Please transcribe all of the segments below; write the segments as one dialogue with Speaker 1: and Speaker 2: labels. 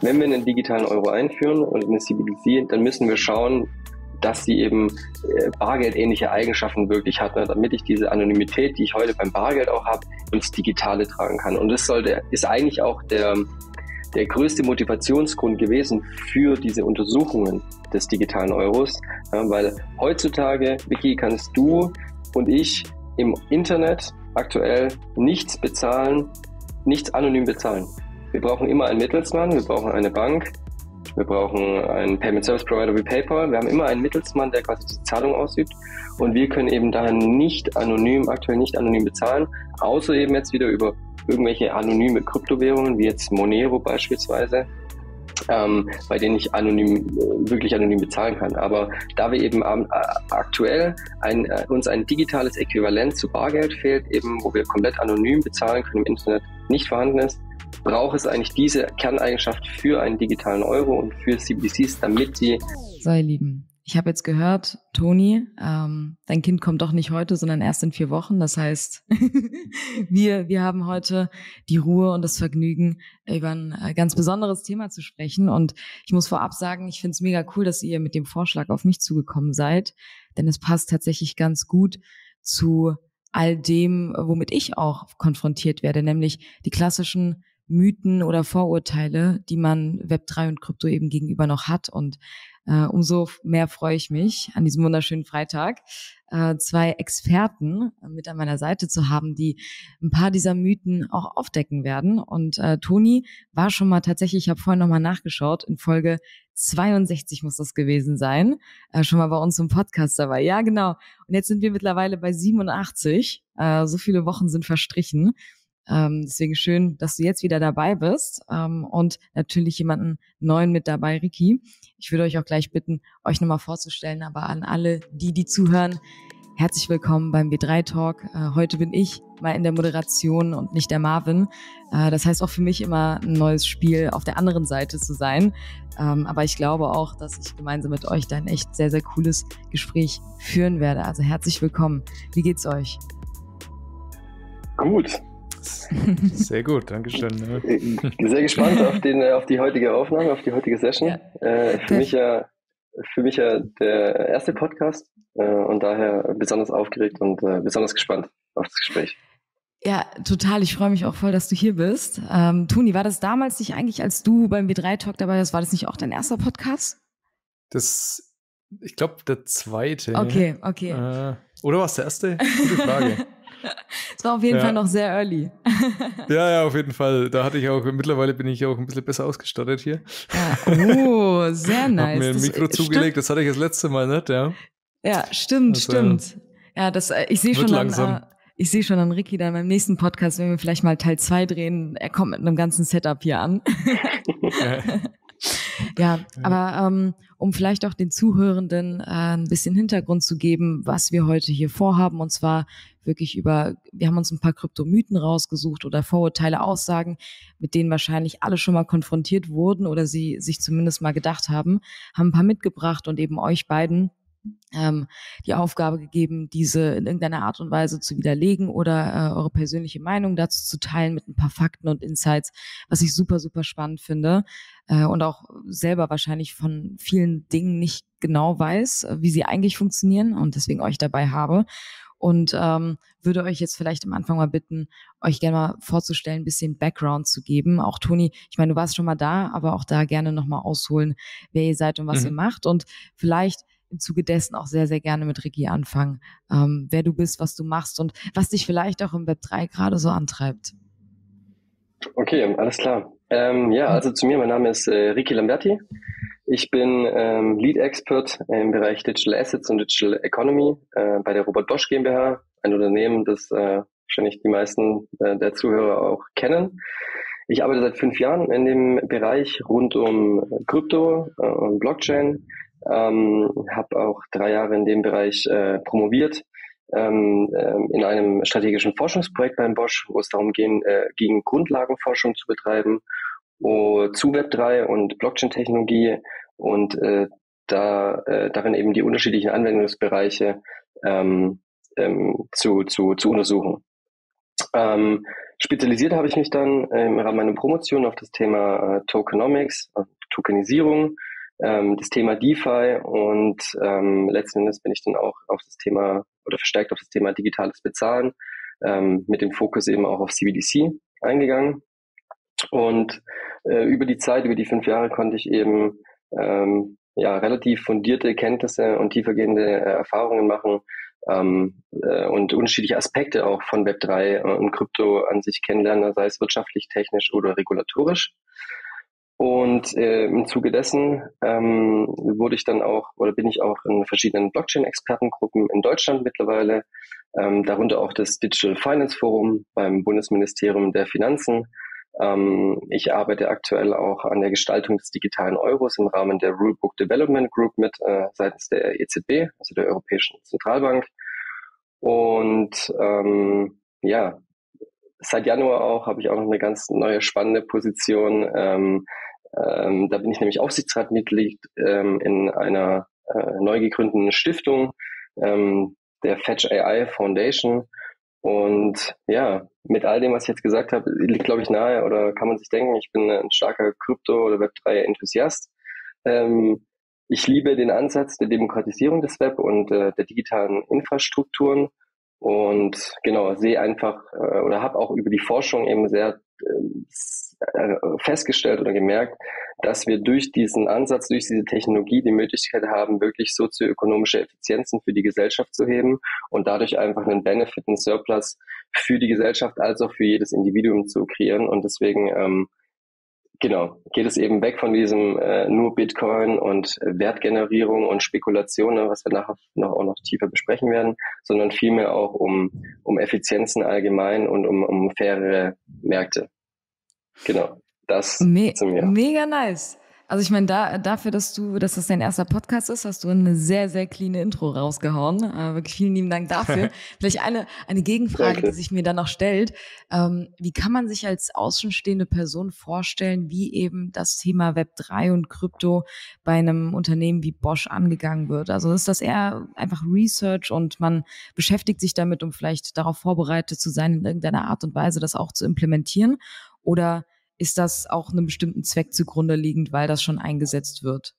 Speaker 1: wenn wir einen digitalen Euro einführen und eine CBDC, dann müssen wir schauen, dass sie eben äh, bargeldähnliche Eigenschaften wirklich hat, ne, damit ich diese Anonymität, die ich heute beim Bargeld auch habe, ins Digitale tragen kann. Und das sollte, ist eigentlich auch der, der größte Motivationsgrund gewesen für diese Untersuchungen des digitalen Euros, ja, weil heutzutage, Vicky, kannst du und ich im Internet aktuell nichts bezahlen, nichts anonym bezahlen. Wir brauchen immer einen Mittelsmann, wir brauchen eine Bank, wir brauchen einen Payment Service Provider wie PayPal. Wir haben immer einen Mittelsmann, der quasi die Zahlung ausübt. Und wir können eben daher nicht anonym, aktuell nicht anonym bezahlen, außer eben jetzt wieder über irgendwelche anonyme Kryptowährungen, wie jetzt Monero beispielsweise, ähm, bei denen ich anonym, wirklich anonym bezahlen kann. Aber da wir eben ähm, aktuell ein, äh, uns ein digitales Äquivalent zu Bargeld fehlt, eben wo wir komplett anonym bezahlen können im Internet nicht vorhanden ist, braucht es eigentlich diese Kerneigenschaft für einen digitalen Euro und für CBDCs, damit sie.
Speaker 2: So, ihr Lieben, ich habe jetzt gehört, Toni, ähm, dein Kind kommt doch nicht heute, sondern erst in vier Wochen. Das heißt, wir, wir haben heute die Ruhe und das Vergnügen, über ein äh, ganz besonderes Thema zu sprechen. Und ich muss vorab sagen, ich finde es mega cool, dass ihr mit dem Vorschlag auf mich zugekommen seid, denn es passt tatsächlich ganz gut zu all dem, womit ich auch konfrontiert werde, nämlich die klassischen Mythen oder Vorurteile, die man Web3 und Krypto eben gegenüber noch hat. Und äh, umso mehr freue ich mich, an diesem wunderschönen Freitag äh, zwei Experten mit an meiner Seite zu haben, die ein paar dieser Mythen auch aufdecken werden. Und äh, Toni war schon mal tatsächlich, ich habe vorhin nochmal nachgeschaut, in Folge 62 muss das gewesen sein, äh, schon mal bei uns im Podcast dabei. Ja, genau. Und jetzt sind wir mittlerweile bei 87. Äh, so viele Wochen sind verstrichen. Ähm, deswegen schön, dass du jetzt wieder dabei bist ähm, und natürlich jemanden neuen mit dabei, Ricky. Ich würde euch auch gleich bitten, euch nochmal vorzustellen, aber an alle, die, die zuhören, herzlich willkommen beim B3 Talk. Äh, heute bin ich mal in der Moderation und nicht der Marvin. Äh, das heißt auch für mich immer ein neues Spiel auf der anderen Seite zu sein. Ähm, aber ich glaube auch, dass ich gemeinsam mit euch da ein echt sehr, sehr cooles Gespräch führen werde. Also herzlich willkommen. Wie geht's euch?
Speaker 1: Gut,
Speaker 3: sehr gut, Dankeschön.
Speaker 1: Sehr gespannt auf, den, auf die heutige Aufnahme, auf die heutige Session. Ja. Äh, für, mich ja, für mich ja der erste Podcast äh, und daher besonders aufgeregt und äh, besonders gespannt auf das Gespräch.
Speaker 2: Ja, total. Ich freue mich auch voll, dass du hier bist. Ähm, Toni, war das damals nicht eigentlich, als du beim B3-Talk dabei warst, war das nicht auch dein erster Podcast?
Speaker 3: Das, ich glaube, der zweite.
Speaker 2: Okay, okay.
Speaker 3: Äh, oder war es der erste? Gute Frage.
Speaker 2: Es war auf jeden ja. Fall noch sehr early.
Speaker 3: ja, ja, auf jeden Fall. Da hatte ich auch, mittlerweile bin ich auch ein bisschen besser ausgestattet hier.
Speaker 2: Ja. Oh, sehr nice.
Speaker 3: Hab mir ein Mikro das, zugelegt, stimmt. das hatte ich das letzte Mal nicht, ja.
Speaker 2: Ja, stimmt, das, stimmt. Ja, das, äh, ich sehe schon langsam. An, äh, ich sehe schon an Ricky dann beim nächsten Podcast, wenn wir vielleicht mal Teil 2 drehen, er kommt mit einem ganzen Setup hier an. ja, aber ähm, um vielleicht auch den Zuhörenden äh, ein bisschen Hintergrund zu geben, was wir heute hier vorhaben. Und zwar wirklich über, wir haben uns ein paar Kryptomythen rausgesucht oder Vorurteile, Aussagen, mit denen wahrscheinlich alle schon mal konfrontiert wurden oder sie sich zumindest mal gedacht haben, haben ein paar mitgebracht und eben euch beiden ähm, die Aufgabe gegeben, diese in irgendeiner Art und Weise zu widerlegen oder äh, eure persönliche Meinung dazu zu teilen mit ein paar Fakten und Insights, was ich super, super spannend finde äh, und auch selber wahrscheinlich von vielen Dingen nicht genau weiß, wie sie eigentlich funktionieren und deswegen euch dabei habe. Und ähm, würde euch jetzt vielleicht am Anfang mal bitten, euch gerne mal vorzustellen, ein bisschen Background zu geben. Auch Toni, ich meine, du warst schon mal da, aber auch da gerne nochmal ausholen, wer ihr seid und was mhm. ihr macht. Und vielleicht im Zuge dessen auch sehr, sehr gerne mit Ricky anfangen, ähm, wer du bist, was du machst und was dich vielleicht auch im Web 3 gerade so antreibt.
Speaker 1: Okay, alles klar. Ähm, ja, also zu mir, mein Name ist äh, Ricky Lamberti. Ich bin ähm, Lead Expert im Bereich Digital Assets und Digital Economy äh, bei der Robert Bosch GmbH, ein Unternehmen, das äh, wahrscheinlich die meisten äh, der Zuhörer auch kennen. Ich arbeite seit fünf Jahren in dem Bereich rund um Krypto äh, und Blockchain ähm, habe auch drei Jahre in dem Bereich äh, promoviert ähm, äh, in einem strategischen Forschungsprojekt beim Bosch, wo es darum ging, äh, ging Grundlagenforschung zu betreiben uh, zu Web3 und Blockchain-Technologie und äh, da äh, darin eben die unterschiedlichen Anwendungsbereiche ähm, ähm, zu, zu, zu untersuchen. Ähm, spezialisiert habe ich mich dann im Rahmen meiner Promotion auf das Thema äh, Tokenomics, äh, Tokenisierung, ähm, das Thema DeFi und ähm, letzten Endes bin ich dann auch auf das Thema oder verstärkt auf das Thema digitales Bezahlen ähm, mit dem Fokus eben auch auf CBDC eingegangen. Und äh, über die Zeit, über die fünf Jahre konnte ich eben ähm, ja, relativ fundierte Kenntnisse und tiefergehende äh, Erfahrungen machen ähm, äh, und unterschiedliche Aspekte auch von Web3 und Krypto an sich kennenlernen, sei es wirtschaftlich, technisch oder regulatorisch. Und äh, im Zuge dessen ähm, wurde ich dann auch oder bin ich auch in verschiedenen Blockchain-Expertengruppen in Deutschland mittlerweile, ähm, darunter auch das Digital Finance Forum beim Bundesministerium der Finanzen. Ähm, ich arbeite aktuell auch an der Gestaltung des digitalen Euros im Rahmen der Rulebook Development Group mit äh, seitens der EZB, also der Europäischen Zentralbank. Und ähm, ja, seit Januar auch habe ich auch noch eine ganz neue spannende Position. Ähm, ähm, da bin ich nämlich Aufsichtsratmitglied ähm, in einer äh, neu gegründeten Stiftung, ähm, der Fetch AI Foundation. Und ja, mit all dem, was ich jetzt gesagt habe, liegt, glaube ich, nahe oder kann man sich denken, ich bin ein starker Krypto- oder Web3-Enthusiast. Ähm, ich liebe den Ansatz der Demokratisierung des Web und äh, der digitalen Infrastrukturen und genau sehe einfach äh, oder habe auch über die Forschung eben sehr äh, festgestellt oder gemerkt, dass wir durch diesen Ansatz, durch diese Technologie die Möglichkeit haben, wirklich sozioökonomische Effizienzen für die Gesellschaft zu heben und dadurch einfach einen Benefit, einen Surplus für die Gesellschaft als auch für jedes Individuum zu kreieren. Und deswegen ähm, Genau, geht es eben weg von diesem äh, nur Bitcoin und Wertgenerierung und Spekulation, ne, was wir nachher noch, auch noch tiefer besprechen werden, sondern vielmehr auch um, um Effizienzen allgemein und um, um faire Märkte. Genau, das
Speaker 2: Me zu mir. Mega nice. Also ich meine, da, dafür, dass du, dass das dein erster Podcast ist, hast du eine sehr, sehr clean Intro rausgehauen. Äh, wirklich vielen lieben Dank dafür. Vielleicht eine, eine Gegenfrage, Danke. die sich mir dann noch stellt. Ähm, wie kann man sich als außenstehende Person vorstellen, wie eben das Thema Web 3 und Krypto bei einem Unternehmen wie Bosch angegangen wird? Also ist das eher einfach Research und man beschäftigt sich damit, um vielleicht darauf vorbereitet zu sein, in irgendeiner Art und Weise das auch zu implementieren? Oder ist das auch einem bestimmten Zweck zugrunde liegend, weil das schon eingesetzt wird?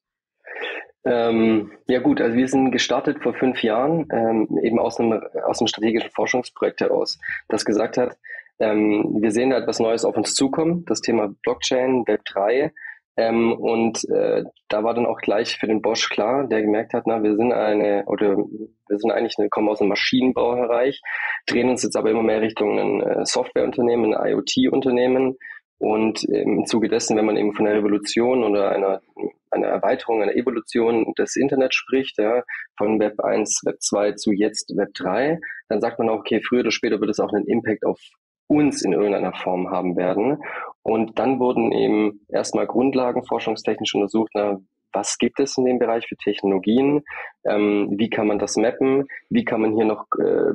Speaker 1: Ähm, ja gut, also wir sind gestartet vor fünf Jahren, ähm, eben aus einem, aus einem strategischen Forschungsprojekt heraus, das gesagt hat, ähm, wir sehen da etwas Neues auf uns zukommen, das Thema Blockchain, Web 3. Ähm, und äh, da war dann auch gleich für den Bosch klar, der gemerkt hat, na, wir sind eine, oder wir sind eigentlich, eine, kommen aus einem Maschinenbaubereich, drehen uns jetzt aber immer mehr Richtung ein äh, Softwareunternehmen, ein IoT-Unternehmen, und im Zuge dessen, wenn man eben von einer Revolution oder einer, einer Erweiterung, einer Evolution des Internets spricht, ja, von Web 1, Web 2 zu jetzt Web 3, dann sagt man auch, okay, früher oder später wird es auch einen Impact auf uns in irgendeiner Form haben werden. Und dann wurden eben erstmal Grundlagen forschungstechnisch untersucht, na, was gibt es in dem Bereich für Technologien, ähm, wie kann man das mappen, wie kann man hier noch äh,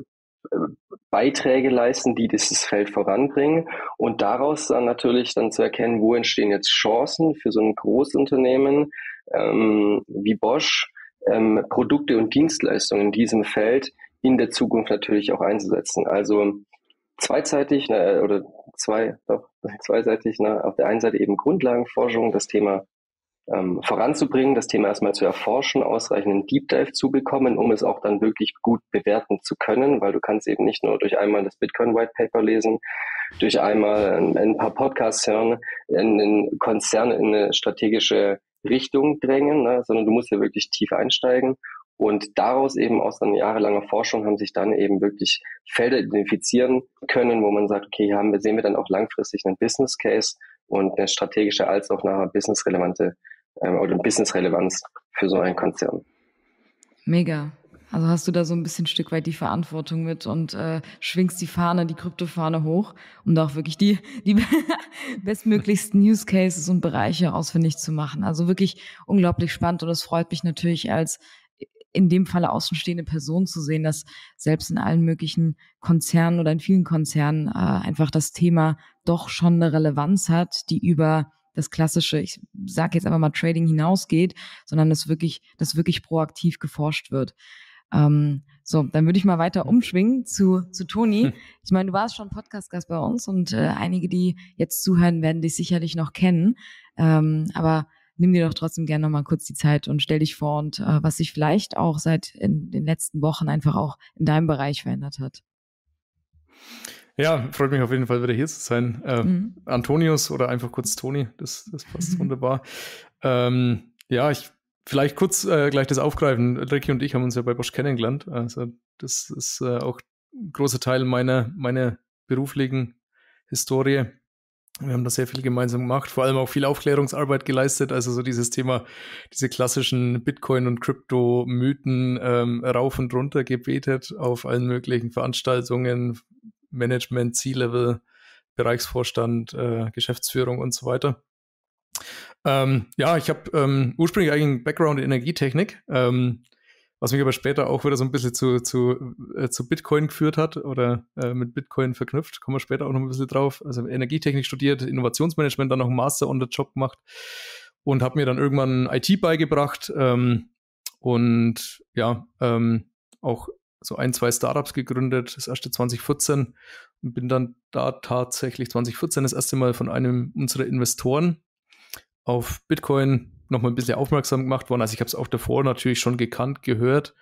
Speaker 1: Beiträge leisten, die dieses Feld voranbringen und daraus dann natürlich dann zu erkennen, wo entstehen jetzt Chancen für so ein Großunternehmen ähm, wie Bosch, ähm, Produkte und Dienstleistungen in diesem Feld in der Zukunft natürlich auch einzusetzen. Also zweiseitig ne, oder zwei, doch, zweiseitig, ne, auf der einen Seite eben Grundlagenforschung, das Thema ähm, voranzubringen, das Thema erstmal zu erforschen, ausreichenden Deep Dive zu bekommen, um es auch dann wirklich gut bewerten zu können, weil du kannst eben nicht nur durch einmal das Bitcoin White Paper lesen, durch einmal ein, ein paar Podcasts hören, einen Konzern in eine strategische Richtung drängen, ne, sondern du musst ja wirklich tief einsteigen. Und daraus eben aus dann jahrelanger Forschung haben sich dann eben wirklich Felder identifizieren können, wo man sagt, okay, hier haben wir, sehen wir dann auch langfristig einen Business Case und eine strategische als auch nachher businessrelevante ähm, oder Business-Relevanz für so einen Konzern.
Speaker 2: Mega. Also hast du da so ein bisschen ein Stück weit die Verantwortung mit und äh, schwingst die Fahne, die Kryptofahne hoch, um da auch wirklich die, die bestmöglichsten Use Cases und Bereiche ausfindig zu machen. Also wirklich unglaublich spannend und es freut mich natürlich als in dem Falle außenstehende Person zu sehen, dass selbst in allen möglichen Konzernen oder in vielen Konzernen äh, einfach das Thema doch schon eine Relevanz hat, die über das klassische, ich sage jetzt einfach mal Trading hinausgeht, sondern dass wirklich, dass wirklich proaktiv geforscht wird. Ähm, so, dann würde ich mal weiter umschwingen zu, zu Toni. Hm. Ich meine, du warst schon Podcast-Gast bei uns und äh, einige, die jetzt zuhören, werden dich sicherlich noch kennen. Ähm, aber nimm dir doch trotzdem gerne nochmal kurz die Zeit und stell dich vor und äh, was sich vielleicht auch seit in den letzten Wochen einfach auch in deinem Bereich verändert hat.
Speaker 3: Ja, freut mich auf jeden Fall wieder hier zu sein. Äh, mhm. Antonius oder einfach kurz Toni, das, das passt wunderbar. Ähm, ja, ich vielleicht kurz äh, gleich das aufgreifen. Ricky und ich haben uns ja bei Bosch kennengelernt. Also das ist äh, auch ein großer Teil meiner, meiner beruflichen Historie. Wir haben da sehr viel gemeinsam gemacht, vor allem auch viel Aufklärungsarbeit geleistet. Also so dieses Thema, diese klassischen Bitcoin- und Krypto-Mythen ähm, rauf und runter gebetet auf allen möglichen Veranstaltungen, Management, C-Level, Bereichsvorstand, äh, Geschäftsführung und so weiter. Ähm, ja, ich habe ähm, ursprünglich eigentlich einen Background in Energietechnik, ähm, was mich aber später auch wieder so ein bisschen zu, zu, äh, zu Bitcoin geführt hat oder äh, mit Bitcoin verknüpft. Kommen wir später auch noch ein bisschen drauf. Also Energietechnik studiert, Innovationsmanagement, dann noch einen Master on the Job gemacht und habe mir dann irgendwann IT beigebracht ähm, und ja, ähm, auch so ein, zwei Startups gegründet, das erste 2014 und bin dann da tatsächlich 2014 das erste Mal von einem unserer Investoren auf Bitcoin nochmal ein bisschen aufmerksam gemacht worden. Also ich habe es auch davor natürlich schon gekannt, gehört,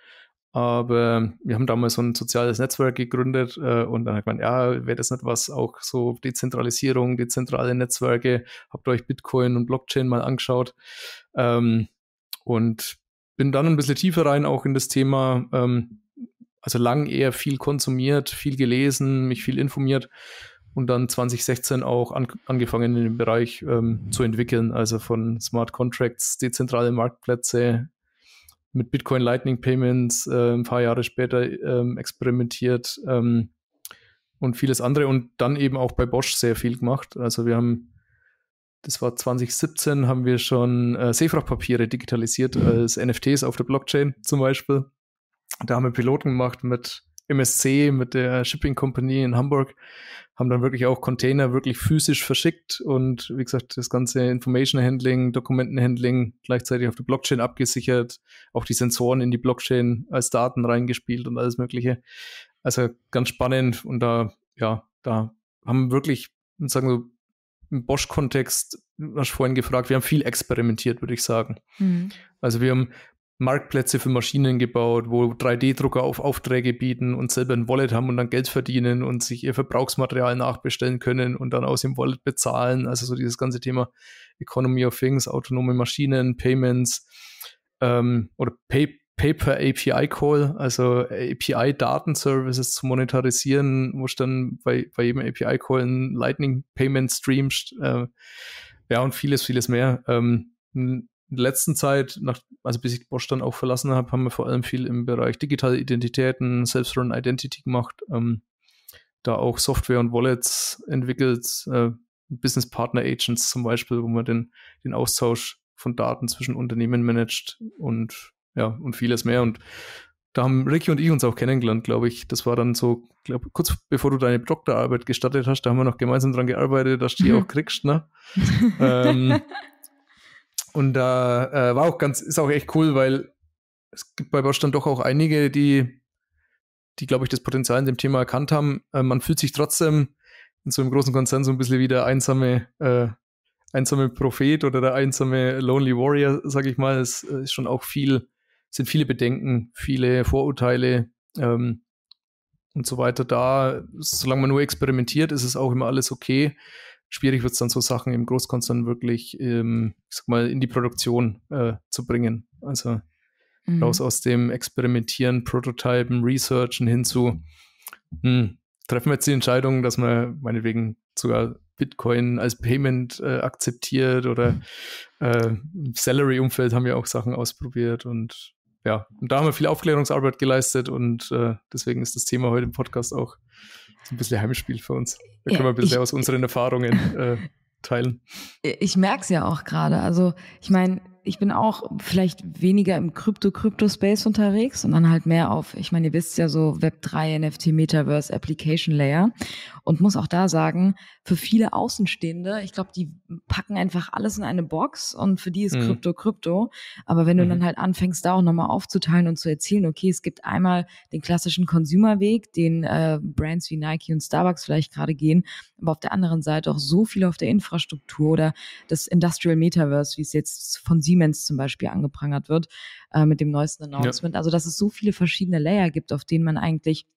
Speaker 3: aber wir haben damals so ein soziales Netzwerk gegründet äh, und dann hat man, ja, wäre das nicht was, auch so Dezentralisierung, dezentrale Netzwerke, habt ihr euch Bitcoin und Blockchain mal angeschaut? Ähm, und bin dann ein bisschen tiefer rein auch in das Thema, ähm, also lang eher viel konsumiert, viel gelesen, mich viel informiert und dann 2016 auch an, angefangen in dem Bereich ähm, zu entwickeln, also von Smart Contracts, dezentrale Marktplätze mit Bitcoin Lightning Payments, äh, ein paar Jahre später ähm, experimentiert ähm, und vieles andere. Und dann eben auch bei Bosch sehr viel gemacht. Also wir haben das war 2017, haben wir schon äh, Seefrachtpapiere digitalisiert als NFTs auf der Blockchain zum Beispiel. Da haben wir Piloten gemacht mit MSC, mit der Shipping Company in Hamburg, haben dann wirklich auch Container wirklich physisch verschickt und wie gesagt, das ganze Information Handling, Dokumentenhandling gleichzeitig auf der Blockchain abgesichert, auch die Sensoren in die Blockchain als Daten reingespielt und alles Mögliche. Also ganz spannend und da, ja, da haben wirklich, sagen wir, im Bosch-Kontext, hast du vorhin gefragt, wir haben viel experimentiert, würde ich sagen. Mhm. Also wir haben Marktplätze für Maschinen gebaut, wo 3D-Drucker auf Aufträge bieten und selber ein Wallet haben und dann Geld verdienen und sich ihr Verbrauchsmaterial nachbestellen können und dann aus dem Wallet bezahlen. Also so dieses ganze Thema Economy of Things, autonome Maschinen, Payments ähm, oder Pay Paper API Call, also API Datenservices zu monetarisieren, wo ich dann bei, bei jedem API Call ein Lightning Payment streamst, äh, ja, und vieles, vieles mehr. Ähm, in der letzten Zeit, nach, also bis ich Bosch dann auch verlassen habe, haben wir vor allem viel im Bereich digitale Identitäten, Self-Run Identity gemacht, ähm, da auch Software und Wallets entwickelt, äh, Business Partner Agents zum Beispiel, wo man den, den Austausch von Daten zwischen Unternehmen managt und ja, und vieles mehr. Und da haben Ricky und ich uns auch kennengelernt, glaube ich. Das war dann so, glaub, kurz bevor du deine Doktorarbeit gestartet hast, da haben wir noch gemeinsam dran gearbeitet, dass du die auch kriegst, ne? ähm, und da äh, war auch ganz, ist auch echt cool, weil es gibt bei Bosch dann doch auch einige, die, die, glaube ich, das Potenzial in dem Thema erkannt haben. Äh, man fühlt sich trotzdem in so einem großen Konzern so ein bisschen wie der einsame, äh, einsame Prophet oder der einsame Lonely Warrior, sage ich mal. Es ist schon auch viel, sind viele Bedenken, viele Vorurteile ähm, und so weiter da. Solange man nur experimentiert, ist es auch immer alles okay schwierig wird es dann so Sachen im Großkonzern wirklich, ähm, ich sag mal, in die Produktion äh, zu bringen. Also mhm. raus aus dem Experimentieren, Prototypen, Researchen hin zu, hm, treffen wir jetzt die Entscheidung, dass man meinetwegen sogar Bitcoin als Payment äh, akzeptiert oder äh, im Salary-Umfeld haben wir auch Sachen ausprobiert und ja, und da haben wir viel Aufklärungsarbeit geleistet und äh, deswegen ist das Thema heute im Podcast auch ein bisschen Heimspiel für uns. Da können wir ein bisschen ich, aus unseren Erfahrungen äh, teilen.
Speaker 2: Ich merke es ja auch gerade. Also ich meine, ich bin auch vielleicht weniger im Krypto-Krypto-Space unterwegs und dann halt mehr auf, ich meine, ihr wisst ja so Web3, NFT, Metaverse, Application Layer und muss auch da sagen, für viele Außenstehende, ich glaube, die packen einfach alles in eine Box und für die ist mhm. Krypto Krypto. Aber wenn du mhm. dann halt anfängst, da auch nochmal aufzuteilen und zu erzählen, okay, es gibt einmal den klassischen Consumer-Weg, den äh, Brands wie Nike und Starbucks vielleicht gerade gehen, aber auf der anderen Seite auch so viel auf der Infrastruktur oder das Industrial Metaverse, wie es jetzt von Siemens zum Beispiel angeprangert wird, äh, mit dem neuesten Announcement. Ja. Also, dass es so viele verschiedene Layer gibt, auf denen man eigentlich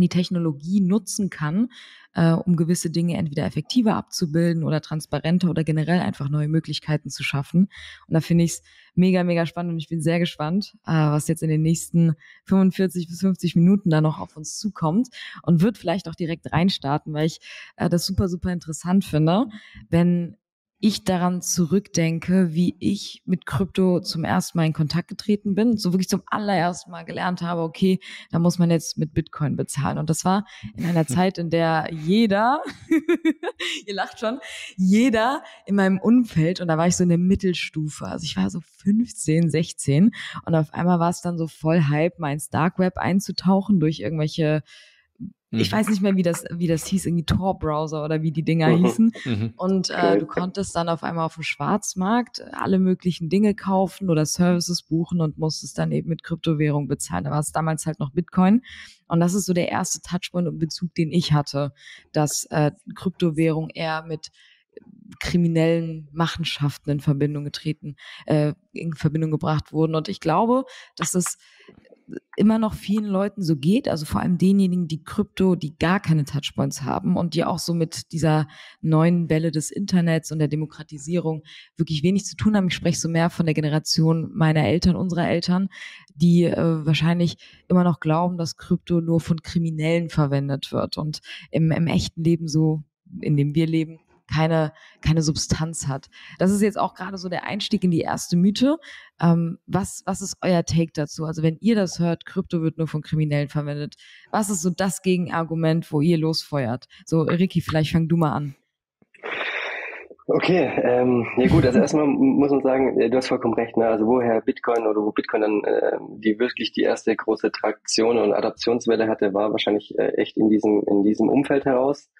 Speaker 2: die Technologie nutzen kann, äh, um gewisse Dinge entweder effektiver abzubilden oder transparenter oder generell einfach neue Möglichkeiten zu schaffen. Und da finde ich es mega, mega spannend und ich bin sehr gespannt, äh, was jetzt in den nächsten 45 bis 50 Minuten da noch auf uns zukommt und wird vielleicht auch direkt reinstarten, weil ich äh, das super, super interessant finde, wenn ich daran zurückdenke, wie ich mit Krypto zum ersten Mal in Kontakt getreten bin, so wirklich zum allerersten Mal gelernt habe, okay, da muss man jetzt mit Bitcoin bezahlen. Und das war in einer Zeit, in der jeder, ihr lacht schon, jeder in meinem Umfeld, und da war ich so in der Mittelstufe, also ich war so 15, 16, und auf einmal war es dann so voll Hype, mal ins Dark Web einzutauchen durch irgendwelche ich mhm. weiß nicht mehr, wie das, wie das hieß, irgendwie Tor-Browser oder wie die Dinger mhm. hießen. Mhm. Und äh, du konntest dann auf einmal auf dem Schwarzmarkt alle möglichen Dinge kaufen oder Services buchen und musstest dann eben mit Kryptowährung bezahlen. Da war es damals halt noch Bitcoin. Und das ist so der erste Touchpoint und Bezug, den ich hatte, dass äh, Kryptowährung eher mit kriminellen Machenschaften in Verbindung getreten, äh, in Verbindung gebracht wurden. Und ich glaube, dass es immer noch vielen Leuten so geht, also vor allem denjenigen, die Krypto, die gar keine Touchpoints haben und die auch so mit dieser neuen Welle des Internets und der Demokratisierung wirklich wenig zu tun haben. Ich spreche so mehr von der Generation meiner Eltern, unserer Eltern, die äh, wahrscheinlich immer noch glauben, dass Krypto nur von Kriminellen verwendet wird und im, im echten Leben so, in dem wir leben, keine, keine Substanz hat. Das ist jetzt auch gerade so der Einstieg in die erste Mythe. Ähm, was, was ist euer Take dazu? Also wenn ihr das hört, Krypto wird nur von Kriminellen verwendet. Was ist so das Gegenargument, wo ihr losfeuert? So, Ricky, vielleicht fang du mal an.
Speaker 1: Okay, ähm, ja gut, also erstmal muss man sagen, du hast vollkommen recht, ne? also woher Bitcoin oder wo Bitcoin dann äh, die wirklich die erste große Traktion und Adaptionswelle hatte, war wahrscheinlich äh, echt in diesem, in diesem Umfeld heraus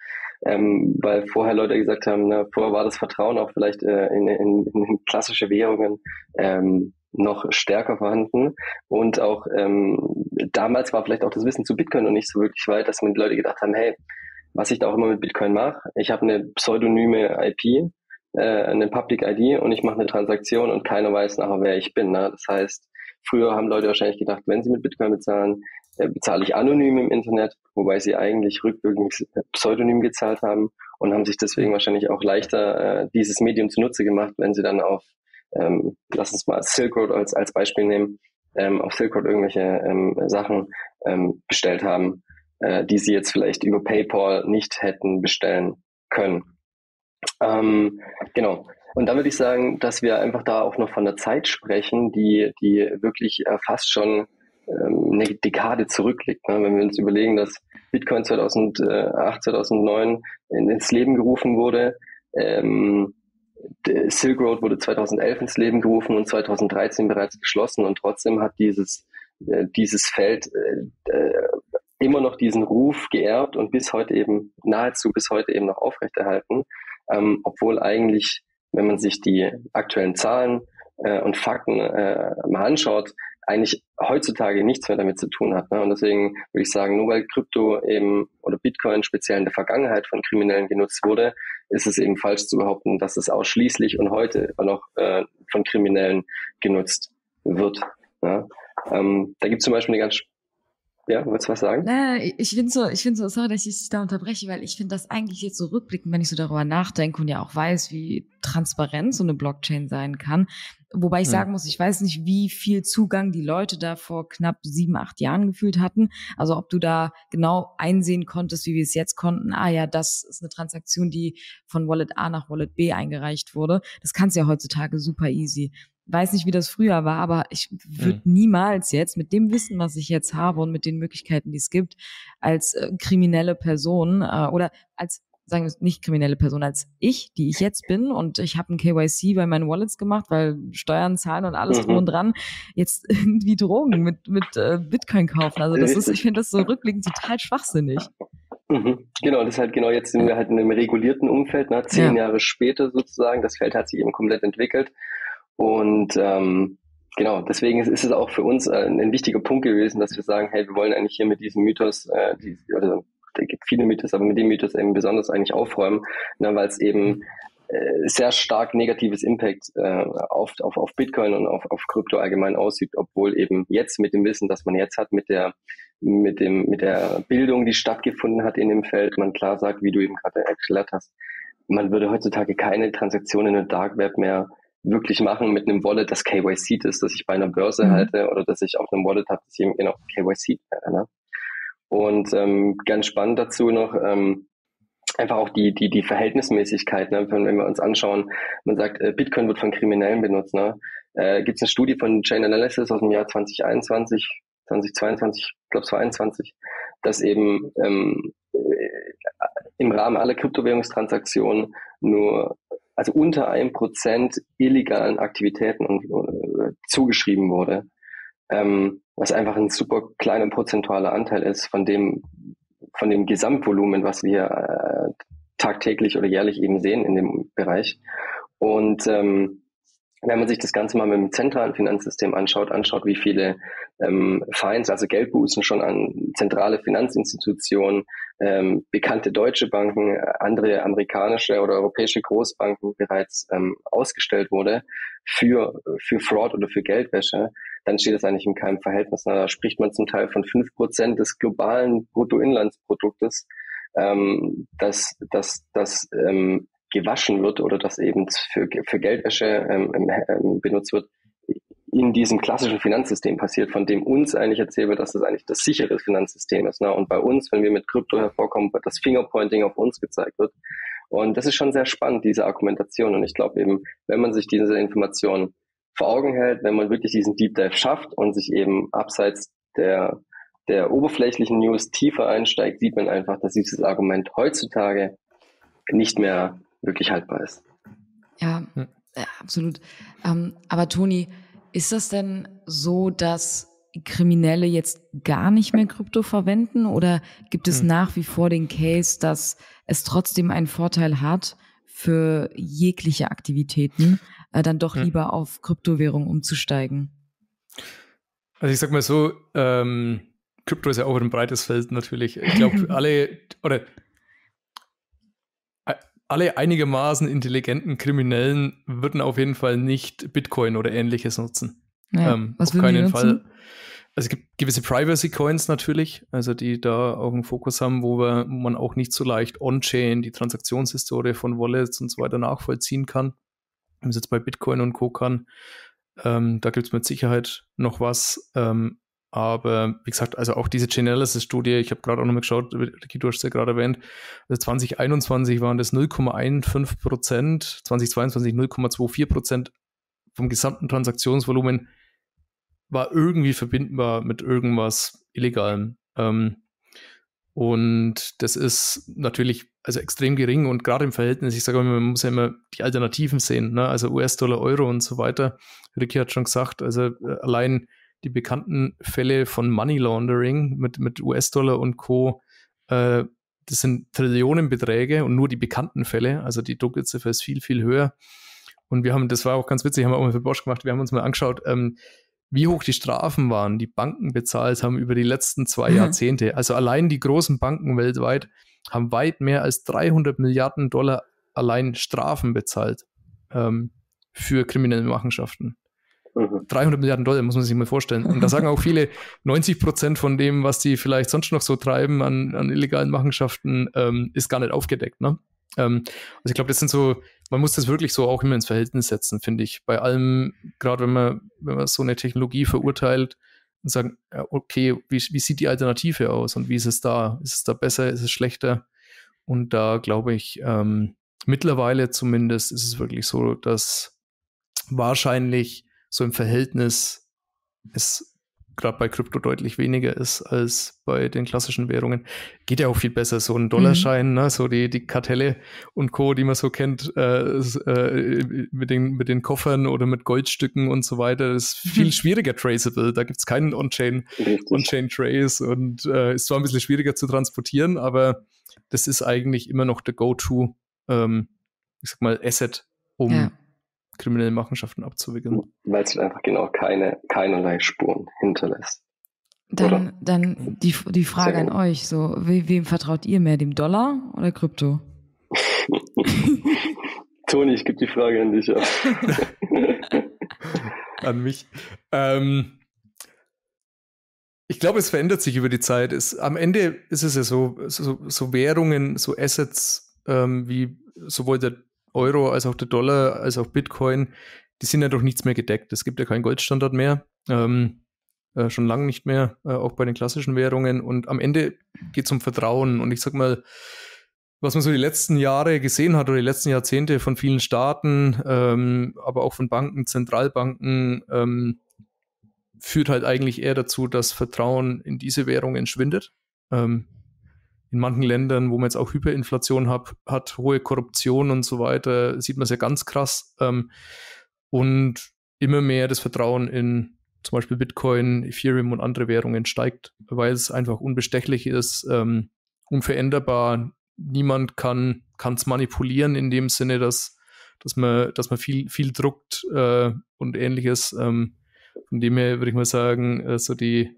Speaker 1: ähm, weil vorher Leute gesagt haben, na, vorher war das Vertrauen auch vielleicht äh, in, in, in klassische Währungen ähm, noch stärker vorhanden und auch ähm, damals war vielleicht auch das Wissen zu Bitcoin noch nicht so wirklich weit, dass man die Leute gedacht haben, hey, was ich da auch immer mit Bitcoin mache, ich habe eine pseudonyme IP, äh, eine Public ID und ich mache eine Transaktion und keiner weiß nachher, wer ich bin. Ne? Das heißt, früher haben Leute wahrscheinlich gedacht, wenn sie mit Bitcoin bezahlen, äh, bezahle ich anonym im Internet, wobei sie eigentlich rückwirkend pseudonym gezahlt haben und haben sich deswegen wahrscheinlich auch leichter äh, dieses Medium zunutze gemacht, wenn sie dann auf, ähm, lass uns mal Silk Road als, als Beispiel nehmen, ähm, auf Silk Road irgendwelche ähm, Sachen ähm, bestellt haben, äh, die sie jetzt vielleicht über PayPal nicht hätten bestellen können. Ähm, genau. Und dann würde ich sagen, dass wir einfach da auch noch von der Zeit sprechen, die, die wirklich äh, fast schon ähm, eine Dekade zurückliegt. Ne? Wenn wir uns überlegen, dass Bitcoin 2008, 2009 ins Leben gerufen wurde, ähm, Silk Road wurde 2011 ins Leben gerufen und 2013 bereits geschlossen und trotzdem hat dieses, äh, dieses Feld äh, äh, immer noch diesen Ruf geerbt und bis heute eben, nahezu bis heute eben noch aufrechterhalten, ähm, obwohl eigentlich, wenn man sich die aktuellen Zahlen äh, und Fakten äh, mal anschaut, eigentlich heutzutage nichts mehr damit zu tun hat. Ne? Und deswegen würde ich sagen, nur weil Krypto eben oder Bitcoin speziell in der Vergangenheit von Kriminellen genutzt wurde, ist es eben falsch zu behaupten, dass es ausschließlich und heute noch äh, von Kriminellen genutzt wird. Ne? Ähm, da gibt es zum Beispiel eine ganz ja, willst du was sagen?
Speaker 2: Naja, ich finde so, ich finde so, sorry, dass ich dich da unterbreche, weil ich finde das eigentlich jetzt so rückblickend, wenn ich so darüber nachdenke und ja auch weiß, wie transparent so eine Blockchain sein kann. Wobei ich sagen muss, ich weiß nicht, wie viel Zugang die Leute da vor knapp sieben, acht Jahren gefühlt hatten. Also ob du da genau einsehen konntest, wie wir es jetzt konnten. Ah ja, das ist eine Transaktion, die von Wallet A nach Wallet B eingereicht wurde. Das kannst du ja heutzutage super easy weiß nicht, wie das früher war, aber ich würde mhm. niemals jetzt mit dem Wissen, was ich jetzt habe und mit den Möglichkeiten, die es gibt, als äh, kriminelle Person äh, oder als sagen wir nicht kriminelle Person als ich, die ich jetzt bin und ich habe ein KYC bei meinen Wallets gemacht, weil Steuern zahlen und alles mhm. drum und dran, jetzt irgendwie Drogen mit mit äh, Bitcoin kaufen. Also das ist, ich finde das so rückblickend total schwachsinnig.
Speaker 1: Mhm. Genau, das ist halt genau jetzt sind wir halt in einem regulierten Umfeld, ne? zehn ja. Jahre später sozusagen. Das Feld hat sich eben komplett entwickelt. Und ähm, genau, deswegen ist, ist, es auch für uns äh, ein, wichtiger Punkt gewesen, dass wir sagen, hey, wir wollen eigentlich hier mit diesem Mythos, äh, die, oder da gibt viele Mythos, aber mit dem Mythos eben besonders eigentlich aufräumen, ne, weil es eben äh, sehr stark negatives Impact äh, auf, auf, auf Bitcoin und auf, auf Krypto allgemein aussieht, obwohl eben jetzt mit dem Wissen, das man jetzt hat, mit der mit dem mit der Bildung, die stattgefunden hat in dem Feld, man klar sagt, wie du eben gerade erklärt hast, man würde heutzutage keine Transaktionen in der Dark Web mehr wirklich machen mit einem Wallet, das KYC ist, das ich bei einer Börse mhm. halte oder dass ich auf einem Wallet habe, das ich eben genau KYC. Ne? Und ähm, ganz spannend dazu noch, ähm, einfach auch die, die, die Verhältnismäßigkeit, ne? wenn, wenn wir uns anschauen, man sagt, äh, Bitcoin wird von Kriminellen benutzt. Ne? Äh, Gibt es eine Studie von Chain Analysis aus dem Jahr 2021, 2022, ich glaube 2022, dass eben ähm, äh, im Rahmen aller Kryptowährungstransaktionen nur also unter einem Prozent illegalen Aktivitäten äh, zugeschrieben wurde, ähm, was einfach ein super kleiner prozentualer Anteil ist von dem, von dem Gesamtvolumen, was wir äh, tagtäglich oder jährlich eben sehen in dem Bereich. Und ähm, wenn man sich das Ganze mal mit dem zentralen Finanzsystem anschaut, anschaut, wie viele ähm, Fines, also Geldbußen schon an zentrale Finanzinstitutionen, ähm, bekannte deutsche Banken, andere amerikanische oder europäische Großbanken bereits ähm, ausgestellt wurde für, für Fraud oder für Geldwäsche, dann steht das eigentlich in keinem Verhältnis. Da spricht man zum Teil von fünf Prozent des globalen Bruttoinlandsproduktes, ähm, das, das, das ähm, gewaschen wird oder das eben für, für Geldwäsche ähm, ähm, ähm, benutzt wird, in diesem klassischen Finanzsystem passiert, von dem uns eigentlich erzählt wird, dass das eigentlich das sichere Finanzsystem ist. Ne? Und bei uns, wenn wir mit Krypto hervorkommen, wird das Fingerpointing auf uns gezeigt wird. Und das ist schon sehr spannend, diese Argumentation. Und ich glaube eben, wenn man sich diese Informationen vor Augen hält, wenn man wirklich diesen Deep Dive schafft und sich eben abseits der, der oberflächlichen News tiefer einsteigt, sieht man einfach, dass dieses Argument heutzutage nicht mehr wirklich haltbar ist.
Speaker 2: Ja, hm. ja absolut. Ähm, aber Toni, ist das denn so, dass Kriminelle jetzt gar nicht mehr Krypto verwenden oder gibt es hm. nach wie vor den Case, dass es trotzdem einen Vorteil hat, für jegliche Aktivitäten äh, dann doch hm. lieber auf Kryptowährung umzusteigen?
Speaker 3: Also ich sag mal so, ähm, Krypto ist ja auch ein breites Feld natürlich. Ich glaube, alle oder alle einigermaßen intelligenten Kriminellen würden auf jeden Fall nicht Bitcoin oder ähnliches nutzen.
Speaker 2: Ja, ähm, was auf keinen Fall.
Speaker 3: Also es gibt gewisse Privacy Coins natürlich, also die da auch einen Fokus haben, wo, wir, wo man auch nicht so leicht on-chain die Transaktionshistorie von Wallets und so weiter nachvollziehen kann. Wenn es jetzt bei Bitcoin und Co. kann. Ähm, da gibt es mit Sicherheit noch was. Ähm, aber wie gesagt, also auch diese Chainalysis-Studie, ich habe gerade auch nochmal geschaut, Ricky, du hast es ja gerade erwähnt, also 2021 waren das 0,15 Prozent, 2022 0,24 Prozent vom gesamten Transaktionsvolumen war irgendwie verbindbar mit irgendwas Illegalem. Ähm, und das ist natürlich also extrem gering und gerade im Verhältnis, ich sage immer, man muss ja immer die Alternativen sehen, ne? also US-Dollar, Euro und so weiter. Ricky hat schon gesagt, also äh, allein die bekannten Fälle von Money Laundering mit, mit US-Dollar und Co. Äh, das sind Trillionenbeträge und nur die bekannten Fälle, also die Dunkelziffer ist viel, viel höher. Und wir haben, das war auch ganz witzig, haben wir auch mal für Bosch gemacht, wir haben uns mal angeschaut, ähm, wie hoch die Strafen waren, die Banken bezahlt haben über die letzten zwei mhm. Jahrzehnte. Also allein die großen Banken weltweit haben weit mehr als 300 Milliarden Dollar allein Strafen bezahlt ähm, für kriminelle Machenschaften. 300 mhm. Milliarden Dollar, muss man sich mal vorstellen. Und da sagen auch viele, 90 Prozent von dem, was die vielleicht sonst noch so treiben an, an illegalen Machenschaften, ähm, ist gar nicht aufgedeckt. Ne? Ähm, also ich glaube, das sind so, man muss das wirklich so auch immer ins Verhältnis setzen, finde ich. Bei allem, gerade wenn man, wenn man so eine Technologie verurteilt und sagen, ja, okay, wie, wie sieht die Alternative aus und wie ist es da? Ist es da besser, ist es schlechter? Und da glaube ich, ähm, mittlerweile zumindest ist es wirklich so, dass wahrscheinlich so im Verhältnis es gerade bei Krypto deutlich weniger ist als bei den klassischen Währungen. Geht ja auch viel besser, so ein Dollarschein, mhm. ne? so die, die Kartelle und Co., die man so kennt, äh, äh, mit, den, mit den Koffern oder mit Goldstücken und so weiter, ist viel mhm. schwieriger traceable. Da gibt es keinen On-Chain On-Chain Trace und äh, ist zwar ein bisschen schwieriger zu transportieren, aber das ist eigentlich immer noch der Go-To, ähm, ich sag mal, Asset, um ja. Kriminelle Machenschaften abzuwickeln.
Speaker 1: Weil es einfach genau keine, keinerlei Spuren hinterlässt.
Speaker 2: Dann, dann die, die Frage an euch, so, we, wem vertraut ihr mehr, dem Dollar oder Krypto?
Speaker 1: Toni, ich gebe die Frage an dich. Ja.
Speaker 3: an mich. Ähm, ich glaube, es verändert sich über die Zeit. Es, am Ende ist es ja so, so, so Währungen, so Assets ähm, wie sowohl der Euro als auch der Dollar als auch Bitcoin, die sind ja durch nichts mehr gedeckt. Es gibt ja keinen Goldstandard mehr. Ähm, äh, schon lange nicht mehr, äh, auch bei den klassischen Währungen. Und am Ende geht es um Vertrauen. Und ich sag mal, was man so die letzten Jahre gesehen hat oder die letzten Jahrzehnte von vielen Staaten, ähm, aber auch von Banken, Zentralbanken, ähm, führt halt eigentlich eher dazu, dass Vertrauen in diese Währungen schwindet. Ähm, in manchen Ländern, wo man jetzt auch Hyperinflation hat, hat hohe Korruption und so weiter, sieht man es ja ganz krass. Ähm, und immer mehr das Vertrauen in zum Beispiel Bitcoin, Ethereum und andere Währungen steigt, weil es einfach unbestechlich ist, ähm, unveränderbar. Niemand kann es manipulieren in dem Sinne, dass, dass, man, dass man viel, viel druckt äh, und ähnliches. Ähm, von dem her würde ich mal sagen, äh, so die,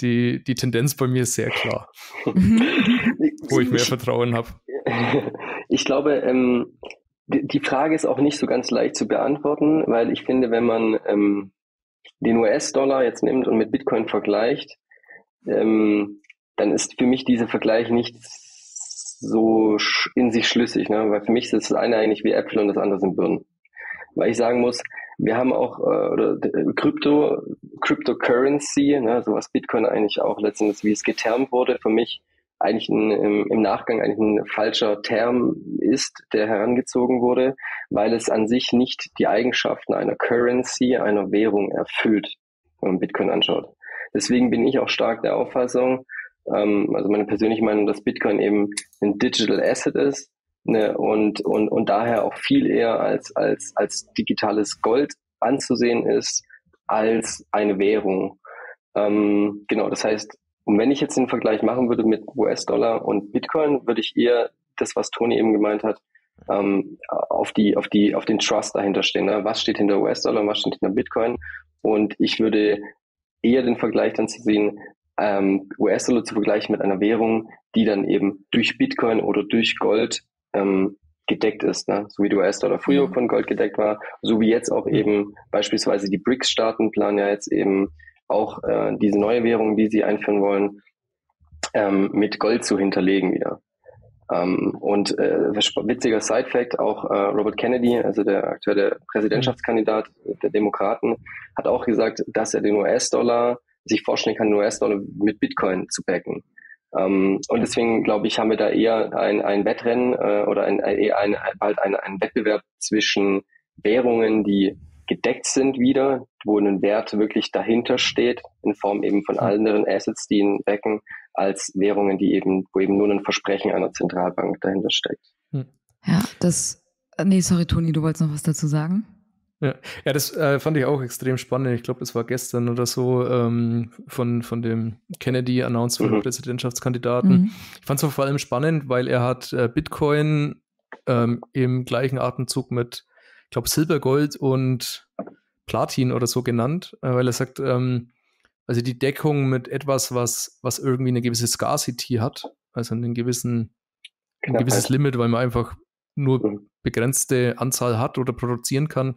Speaker 3: die, die Tendenz bei mir ist sehr klar, wo ich mehr Vertrauen habe.
Speaker 1: Ich glaube, ähm, die Frage ist auch nicht so ganz leicht zu beantworten, weil ich finde, wenn man ähm, den US-Dollar jetzt nimmt und mit Bitcoin vergleicht, ähm, dann ist für mich dieser Vergleich nicht so in sich schlüssig, ne? weil für mich ist das eine eigentlich wie Äpfel und das andere sind Birnen. Weil ich sagen muss, wir haben auch äh, oder Krypto, Cryptocurrency, ne, so was Bitcoin eigentlich auch letztendlich, wie es getermt wurde, für mich eigentlich ein, im, im Nachgang eigentlich ein falscher Term ist, der herangezogen wurde, weil es an sich nicht die Eigenschaften einer Currency, einer Währung erfüllt, wenn man Bitcoin anschaut. Deswegen bin ich auch stark der Auffassung, ähm, also meine persönliche Meinung, dass Bitcoin eben ein Digital Asset ist ne, und, und, und daher auch viel eher als, als, als digitales Gold anzusehen ist, als eine Währung. Ähm, genau, das heißt, und wenn ich jetzt den Vergleich machen würde mit US-Dollar und Bitcoin, würde ich eher das, was Toni eben gemeint hat, ähm, auf die, auf die, auf den Trust dahinter stehen. Ne? Was steht hinter US-Dollar und was steht hinter Bitcoin? Und ich würde eher den Vergleich dann zu sehen, ähm, US-Dollar zu vergleichen mit einer Währung, die dann eben durch Bitcoin oder durch Gold ähm, gedeckt ist, ne? so wie der US-Dollar früher mhm. von Gold gedeckt war, so wie jetzt auch eben beispielsweise die BRICS-Staaten planen ja jetzt eben auch äh, diese neue Währung, die sie einführen wollen, ähm, mit Gold zu hinterlegen wieder. Ähm, und äh, witziger Side-Fact, auch äh, Robert Kennedy, also der aktuelle Präsidentschaftskandidat der Demokraten, hat auch gesagt, dass er den US-Dollar sich vorstellen kann, den US-Dollar mit Bitcoin zu backen. Ähm, und deswegen glaube ich, haben wir da eher ein, ein Wettrennen äh, oder ein, eher ein, bald ein, ein Wettbewerb zwischen Währungen, die gedeckt sind wieder, wo ein Wert wirklich dahinter steht, in Form eben von anderen Assets, die ihn decken, als Währungen, die eben, wo eben nur ein Versprechen einer Zentralbank dahinter steckt. Hm.
Speaker 2: Ja, das, nee, sorry, Toni, du wolltest noch was dazu sagen?
Speaker 3: Ja, ja das äh, fand ich auch extrem spannend. Ich glaube, das war gestern oder so ähm, von, von dem Kennedy announced für mhm. Präsidentschaftskandidaten. Mhm. Ich fand es vor allem spannend, weil er hat äh, Bitcoin ähm, im gleichen Atemzug mit glaube, Silber, Gold und Platin oder so genannt, äh, weil er sagt, ähm, also die Deckung mit etwas, was, was irgendwie eine gewisse Scarcity hat, also einen gewissen, ein gewisses Limit, weil man einfach nur mhm. Begrenzte Anzahl hat oder produzieren kann,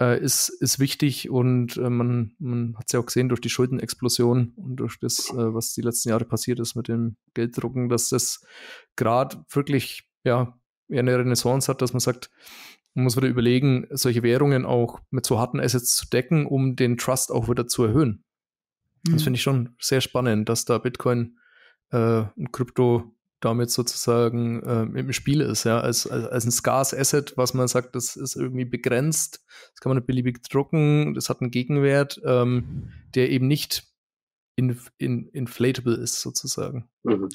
Speaker 3: äh, ist, ist wichtig und äh, man, man hat es ja auch gesehen durch die Schuldenexplosion und durch das, äh, was die letzten Jahre passiert ist mit dem Gelddrucken, dass das gerade wirklich ja eher eine Renaissance hat, dass man sagt, man muss wieder überlegen, solche Währungen auch mit so harten Assets zu decken, um den Trust auch wieder zu erhöhen. Mhm. Das finde ich schon sehr spannend, dass da Bitcoin äh, und Krypto damit sozusagen äh, im Spiel ist, ja, als, als, als ein scarce Asset, was man sagt, das ist irgendwie begrenzt, das kann man nicht beliebig drucken, das hat einen Gegenwert, ähm, der eben nicht in, in, inflatable ist, sozusagen. Mhm.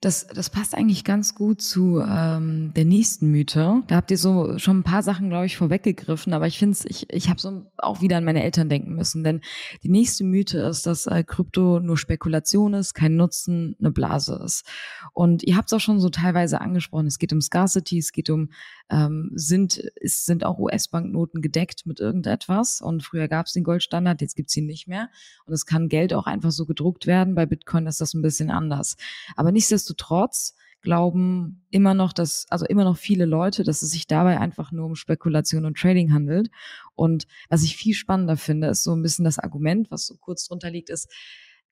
Speaker 2: Das, das passt eigentlich ganz gut zu ähm, der nächsten Mythe. Da habt ihr so schon ein paar Sachen, glaube ich, vorweggegriffen, aber ich finde es, ich, ich habe so auch wieder an meine Eltern denken müssen. Denn die nächste Mythe ist, dass äh, Krypto nur Spekulation ist, kein Nutzen, eine Blase ist. Und ihr habt es auch schon so teilweise angesprochen, es geht um Scarcity, es geht um, ähm, sind, ist, sind auch US-Banknoten gedeckt mit irgendetwas. Und früher gab es den Goldstandard, jetzt gibt's ihn nicht mehr. Und es kann Geld auch einfach so gedruckt werden. Bei Bitcoin ist das ein bisschen anders. Aber nichtsdestotrotz nichtsdestotrotz glauben immer noch, dass, also immer noch viele Leute, dass es sich dabei einfach nur um Spekulation und Trading handelt. Und was ich viel spannender finde, ist so ein bisschen das Argument, was so kurz drunter liegt, ist,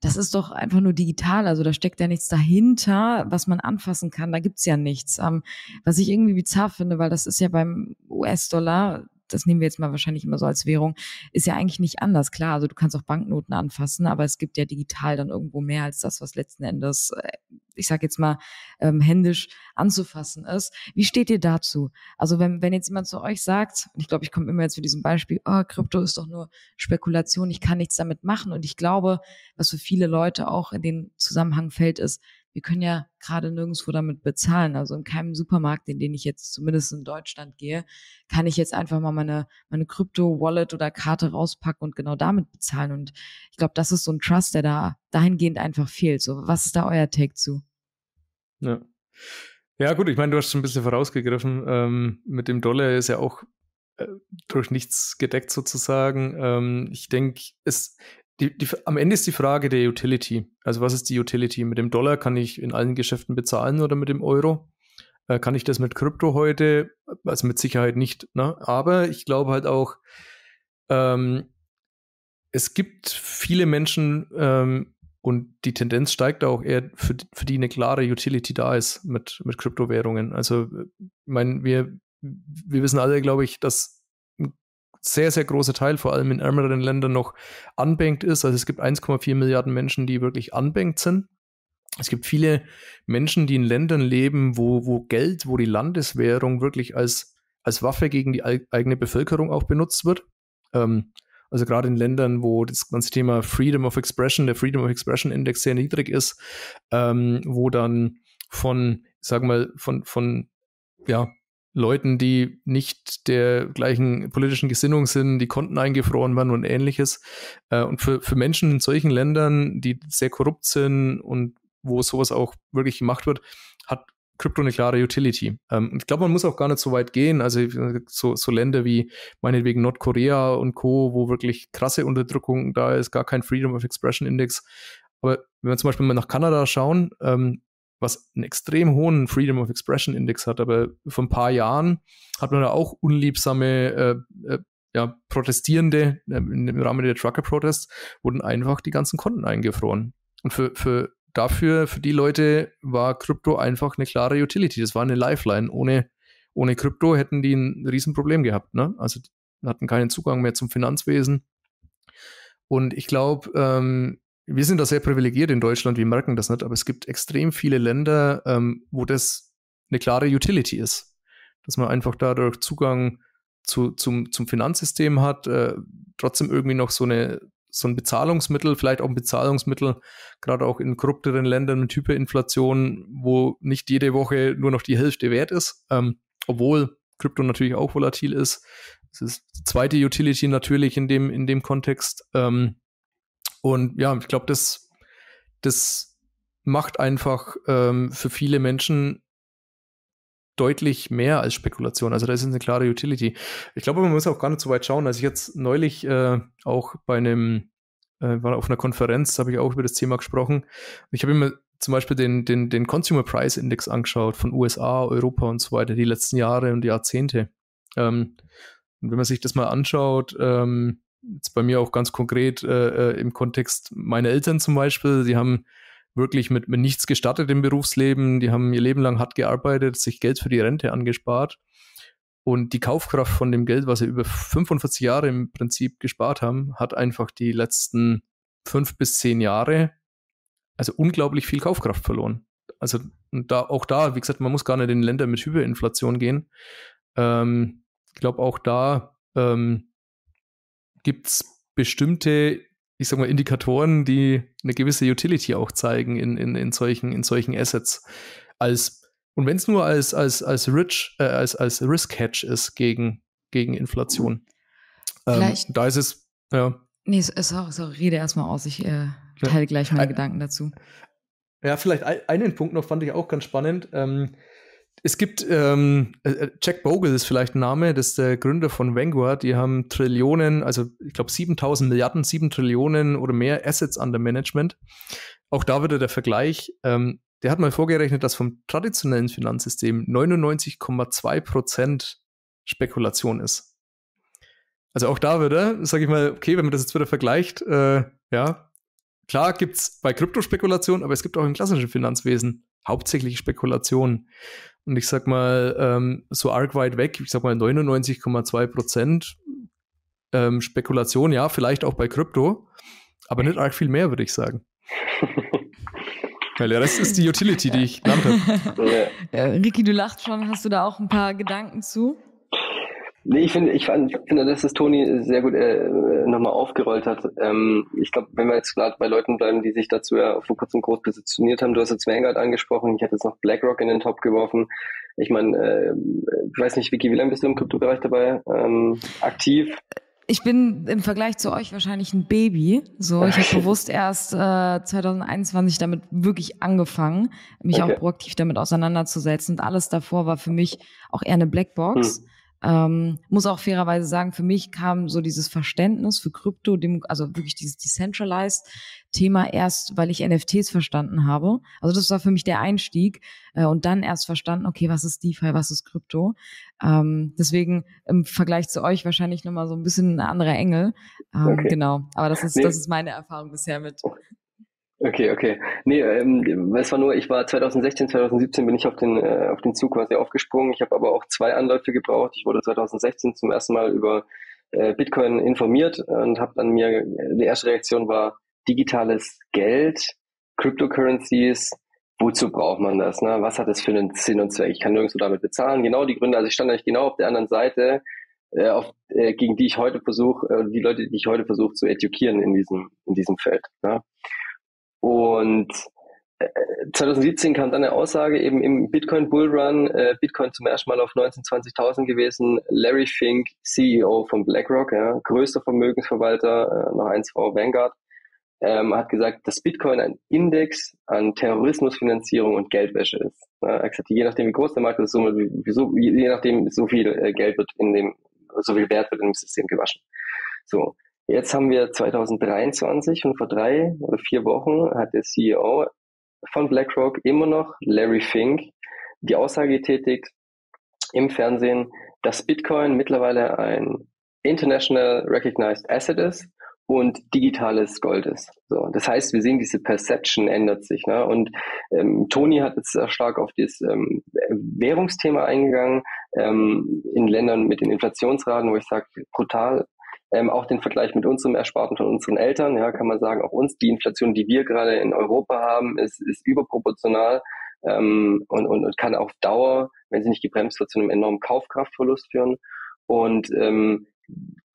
Speaker 2: das ist doch einfach nur digital, also da steckt ja nichts dahinter, was man anfassen kann, da gibt's ja nichts. Ähm, was ich irgendwie bizarr finde, weil das ist ja beim US-Dollar, das nehmen wir jetzt mal wahrscheinlich immer so als Währung, ist ja eigentlich nicht anders. Klar, also du kannst auch Banknoten anfassen, aber es gibt ja digital dann irgendwo mehr als das, was letzten Endes, äh, ich sag jetzt mal, ähm, händisch anzufassen ist. Wie steht ihr dazu? Also wenn, wenn jetzt jemand zu euch sagt, und ich glaube, ich komme immer jetzt zu diesem Beispiel, oh, Krypto ist doch nur Spekulation, ich kann nichts damit machen. Und ich glaube, was für viele Leute auch in den Zusammenhang fällt, ist, wir können ja gerade nirgendwo damit bezahlen. Also in keinem Supermarkt, in den ich jetzt zumindest in Deutschland gehe, kann ich jetzt einfach mal meine, meine Krypto-Wallet oder Karte rauspacken und genau damit bezahlen. Und ich glaube, das ist so ein Trust, der da dahingehend einfach fehlt. So, was ist da euer Take zu?
Speaker 3: Ja. Ja, gut, ich meine, du hast schon ein bisschen vorausgegriffen. Ähm, mit dem Dollar ist ja auch äh, durch nichts gedeckt sozusagen. Ähm, ich denke, es, die, die, am Ende ist die Frage der Utility. Also was ist die Utility? Mit dem Dollar kann ich in allen Geschäften bezahlen oder mit dem Euro? Äh, kann ich das mit Krypto heute? Also mit Sicherheit nicht. Ne? Aber ich glaube halt auch, ähm, es gibt viele Menschen ähm, und die Tendenz steigt auch eher, für, für die eine klare Utility da ist mit, mit Kryptowährungen. Also, ich meine, wir, wir wissen alle, glaube ich, dass sehr, sehr großer Teil, vor allem in ärmeren Ländern, noch unbanked ist. Also es gibt 1,4 Milliarden Menschen, die wirklich unbanked sind. Es gibt viele Menschen, die in Ländern leben, wo, wo Geld, wo die Landeswährung wirklich als, als Waffe gegen die eigene Bevölkerung auch benutzt wird. Ähm, also gerade in Ländern, wo das ganze Thema Freedom of Expression, der Freedom of Expression Index sehr niedrig ist, ähm, wo dann von, sagen wir mal, von, von ja, Leuten, die nicht der gleichen politischen Gesinnung sind, die Konten eingefroren waren und ähnliches. Äh, und für, für Menschen in solchen Ländern, die sehr korrupt sind und wo sowas auch wirklich gemacht wird, hat Krypto eine klare Utility. Ähm, ich glaube, man muss auch gar nicht so weit gehen. Also so, so Länder wie meinetwegen Nordkorea und Co., wo wirklich krasse Unterdrückung da ist, gar kein Freedom of Expression Index. Aber wenn wir zum Beispiel mal nach Kanada schauen, ähm, was einen extrem hohen Freedom of Expression Index hat, aber vor ein paar Jahren hat man da auch unliebsame äh, äh, ja, Protestierende äh, im Rahmen der Trucker-Protests wurden einfach die ganzen Konten eingefroren. Und für, für dafür, für die Leute war Krypto einfach eine klare Utility. Das war eine Lifeline. Ohne, ohne Krypto hätten die ein Riesenproblem gehabt. Ne? Also hatten keinen Zugang mehr zum Finanzwesen. Und ich glaube, ähm, wir sind da sehr privilegiert in Deutschland, wir merken das nicht, aber es gibt extrem viele Länder, ähm, wo das eine klare Utility ist. Dass man einfach dadurch Zugang zu, zum, zum Finanzsystem hat, äh, trotzdem irgendwie noch so eine so ein Bezahlungsmittel, vielleicht auch ein Bezahlungsmittel, gerade auch in korrupteren Ländern mit Hyperinflation, wo nicht jede Woche nur noch die Hälfte wert ist, ähm, obwohl Krypto natürlich auch volatil ist. Das ist die zweite Utility natürlich in dem, in dem Kontext. Ähm, und ja, ich glaube, das, das macht einfach ähm, für viele Menschen deutlich mehr als Spekulation. Also da ist eine klare Utility. Ich glaube, man muss auch gar nicht so weit schauen. Als ich jetzt neulich äh, auch bei einem, äh, war auf einer Konferenz, habe ich auch über das Thema gesprochen. Ich habe immer zum Beispiel den, den, den Consumer Price Index angeschaut von USA, Europa und so weiter, die letzten Jahre und Jahrzehnte. Ähm, und wenn man sich das mal anschaut, ähm, jetzt bei mir auch ganz konkret äh, äh, im Kontext meiner Eltern zum Beispiel, die haben wirklich mit, mit nichts gestartet im Berufsleben, die haben ihr Leben lang hart gearbeitet, sich Geld für die Rente angespart. Und die Kaufkraft von dem Geld, was sie über 45 Jahre im Prinzip gespart haben, hat einfach die letzten fünf bis zehn Jahre, also unglaublich viel Kaufkraft verloren. Also da, auch da, wie gesagt, man muss gar nicht in Länder mit Hyperinflation gehen. Ähm, ich glaube, auch da ähm, gibt es bestimmte ich sag mal, Indikatoren, die eine gewisse Utility auch zeigen in, in, in, solchen, in solchen Assets. Als, und wenn es nur als, als, als, Rich, äh, als, als Risk-Hedge ist gegen, gegen Inflation. Ähm, da ist es, ja.
Speaker 2: Nee, sorry, sorry rede erstmal aus. Ich äh, teile gleich meine ja. Gedanken dazu.
Speaker 3: Ja, vielleicht einen Punkt noch fand ich auch ganz spannend. Ähm, es gibt, ähm, äh, äh, Jack Bogle ist vielleicht ein Name, das ist der Gründer von Vanguard. Die haben Trillionen, also ich glaube 7000 Milliarden, 7 Trillionen oder mehr Assets under Management. Auch da wieder der Vergleich. Ähm, der hat mal vorgerechnet, dass vom traditionellen Finanzsystem 99,2 Prozent Spekulation ist. Also auch da wieder, sage ich mal, okay, wenn man das jetzt wieder vergleicht, äh, ja, klar gibt es bei Kryptospekulation, aber es gibt auch im klassischen Finanzwesen hauptsächlich Spekulation. Und ich sag mal, ähm, so arg weit weg, ich sag mal 99,2 Prozent ähm, Spekulation, ja, vielleicht auch bei Krypto, aber nicht arg viel mehr, würde ich sagen. Weil der Rest ist die Utility, die ich genannt habe.
Speaker 2: Ja, Ricky, du lachst schon. Hast du da auch ein paar Gedanken zu?
Speaker 1: Nee, ich finde, ich fand, finde, dass das Toni sehr gut äh, nochmal aufgerollt hat. Ähm, ich glaube, wenn wir jetzt gerade bei Leuten bleiben, die sich dazu ja vor kurzem groß positioniert haben, du hast jetzt Vanguard angesprochen, ich hätte jetzt noch BlackRock in den Top geworfen. Ich meine, äh, ich weiß nicht, Vicky, wie lange bist du im Kryptobereich dabei ähm, aktiv?
Speaker 2: Ich bin im Vergleich zu euch wahrscheinlich ein Baby. So, ich habe bewusst erst äh, 2021 damit wirklich angefangen, mich okay. auch proaktiv damit auseinanderzusetzen. Und alles davor war für mich auch eher eine Blackbox. Hm. Ähm, muss auch fairerweise sagen, für mich kam so dieses Verständnis für Krypto, also wirklich dieses Decentralized Thema erst, weil ich NFTs verstanden habe. Also das war für mich der Einstieg äh, und dann erst verstanden, okay, was ist DeFi, was ist Krypto. Ähm, deswegen im Vergleich zu euch wahrscheinlich nochmal so ein bisschen ein anderer Engel. Ähm, okay. Genau, aber das ist, nee. das ist meine Erfahrung bisher mit.
Speaker 1: Okay, okay. Nee, ähm, es war nur, ich war 2016, 2017 bin ich auf den, äh, auf den Zug quasi aufgesprungen. Ich habe aber auch zwei Anläufe gebraucht. Ich wurde 2016 zum ersten Mal über äh, Bitcoin informiert und habe dann mir, die erste Reaktion war digitales Geld, Cryptocurrencies, wozu braucht man das? Ne? Was hat das für einen Sinn und Zweck? Ich kann nirgendwo damit bezahlen. Genau die Gründe, also ich stand eigentlich genau auf der anderen Seite, äh, auf, äh, gegen die ich heute versuche, äh, die Leute, die ich heute versuche zu edukieren in diesem, in diesem Feld. Ne? Und 2017 äh, kam dann eine Aussage eben im Bitcoin Bullrun, äh, Bitcoin zum ersten Mal auf 19.000, 20.000 gewesen. Larry Fink, CEO von BlackRock, ja, größter Vermögensverwalter, äh, noch eins vor Vanguard, ähm, hat gesagt, dass Bitcoin ein Index an Terrorismusfinanzierung und Geldwäsche ist. Ja, er hat gesagt, je nachdem wie groß der Markt ist, so, je nachdem so viel äh, Geld wird in dem, so viel Wert wird in dem System gewaschen. So. Jetzt haben wir 2023 und vor drei oder vier Wochen hat der CEO von BlackRock immer noch, Larry Fink, die Aussage getätigt im Fernsehen, dass Bitcoin mittlerweile ein international recognized asset ist und digitales Gold ist. So, das heißt, wir sehen, diese Perception ändert sich. Ne? Und ähm, Tony hat jetzt sehr stark auf das ähm, Währungsthema eingegangen, ähm, in Ländern mit den Inflationsraten, wo ich sage, brutal ähm, auch den Vergleich mit unserem Ersparten von unseren Eltern, ja, kann man sagen, auch uns, die Inflation, die wir gerade in Europa haben, ist, ist überproportional ähm, und, und, und kann auf Dauer, wenn sie nicht gebremst wird, zu einem enormen Kaufkraftverlust führen. Und ähm,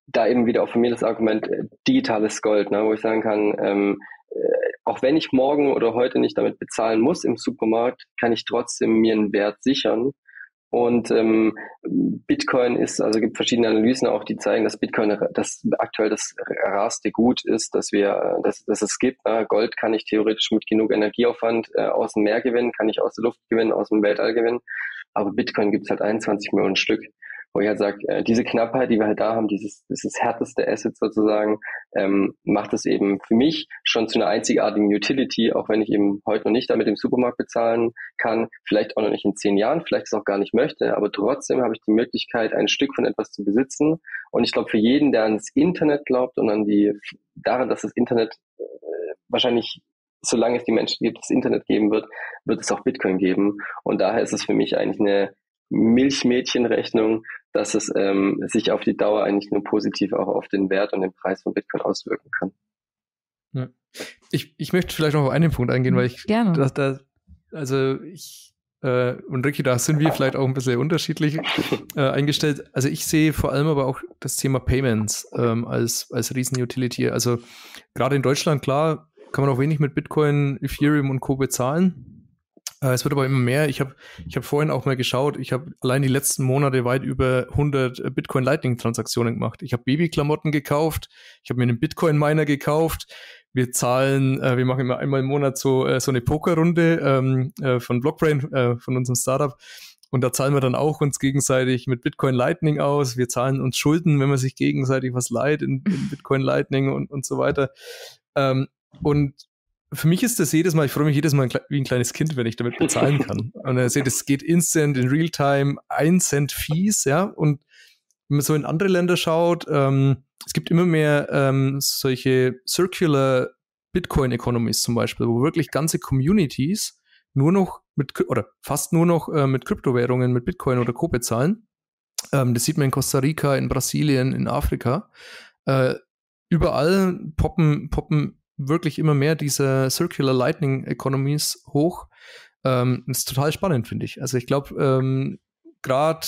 Speaker 1: da eben wieder auch für mich das Argument äh, digitales Gold, ne, wo ich sagen kann, ähm, äh, auch wenn ich morgen oder heute nicht damit bezahlen muss im Supermarkt, kann ich trotzdem mir einen Wert sichern und ähm, Bitcoin ist, also gibt verschiedene Analysen auch, die zeigen, dass Bitcoin das aktuell das rarste Gut ist, dass wir, dass, dass es gibt. Ne? Gold kann ich theoretisch mit genug Energieaufwand äh, aus dem Meer gewinnen, kann ich aus der Luft gewinnen, aus dem Weltall gewinnen. Aber Bitcoin gibt es halt 21 Millionen Stück wo ich halt sage, äh, diese Knappheit, die wir halt da haben, dieses, dieses härteste Asset sozusagen, ähm, macht es eben für mich schon zu einer einzigartigen Utility, auch wenn ich eben heute noch nicht damit im Supermarkt bezahlen kann, vielleicht auch noch nicht in zehn Jahren, vielleicht es auch gar nicht möchte, aber trotzdem habe ich die Möglichkeit, ein Stück von etwas zu besitzen. Und ich glaube, für jeden, der ans Internet glaubt und an die, daran, dass das Internet äh, wahrscheinlich solange es die Menschen gibt, das Internet geben wird, wird es auch Bitcoin geben. Und daher ist es für mich eigentlich eine Milchmädchenrechnung, dass es ähm, sich auf die Dauer eigentlich nur positiv auch auf den Wert und den Preis von Bitcoin auswirken kann.
Speaker 3: Ja. Ich, ich möchte vielleicht noch auf einen Punkt eingehen, weil ich
Speaker 2: Gerne.
Speaker 3: dass da, also ich äh, und Ricky, da sind wir vielleicht auch ein bisschen unterschiedlich äh, eingestellt. Also ich sehe vor allem aber auch das Thema Payments ähm, als, als Riesen-Utility. Also gerade in Deutschland, klar, kann man auch wenig mit Bitcoin, Ethereum und Co. bezahlen. Äh, es wird aber immer mehr. Ich habe ich hab vorhin auch mal geschaut, ich habe allein die letzten Monate weit über 100 Bitcoin Lightning Transaktionen gemacht. Ich habe Babyklamotten gekauft, ich habe mir einen Bitcoin Miner gekauft, wir zahlen, äh, wir machen immer einmal im Monat so, äh, so eine Pokerrunde ähm, äh, von Blockbrain, äh, von unserem Startup. Und da zahlen wir dann auch uns gegenseitig mit Bitcoin Lightning aus. Wir zahlen uns Schulden, wenn man sich gegenseitig was leiht in, in Bitcoin Lightning und, und so weiter. Ähm, und für mich ist das jedes Mal, ich freue mich jedes Mal wie ein kleines Kind, wenn ich damit bezahlen kann. Und ihr seht, es geht instant in Realtime, ein Cent Fees, ja. Und wenn man so in andere Länder schaut, ähm, es gibt immer mehr ähm, solche Circular Bitcoin Economies zum Beispiel, wo wirklich ganze Communities nur noch mit oder fast nur noch äh, mit Kryptowährungen, mit Bitcoin oder Co. bezahlen. Ähm, das sieht man in Costa Rica, in Brasilien, in Afrika. Äh, überall poppen, poppen wirklich immer mehr diese Circular Lightning Economies hoch. Ähm, ist total spannend, finde ich. Also ich glaube, ähm, gerade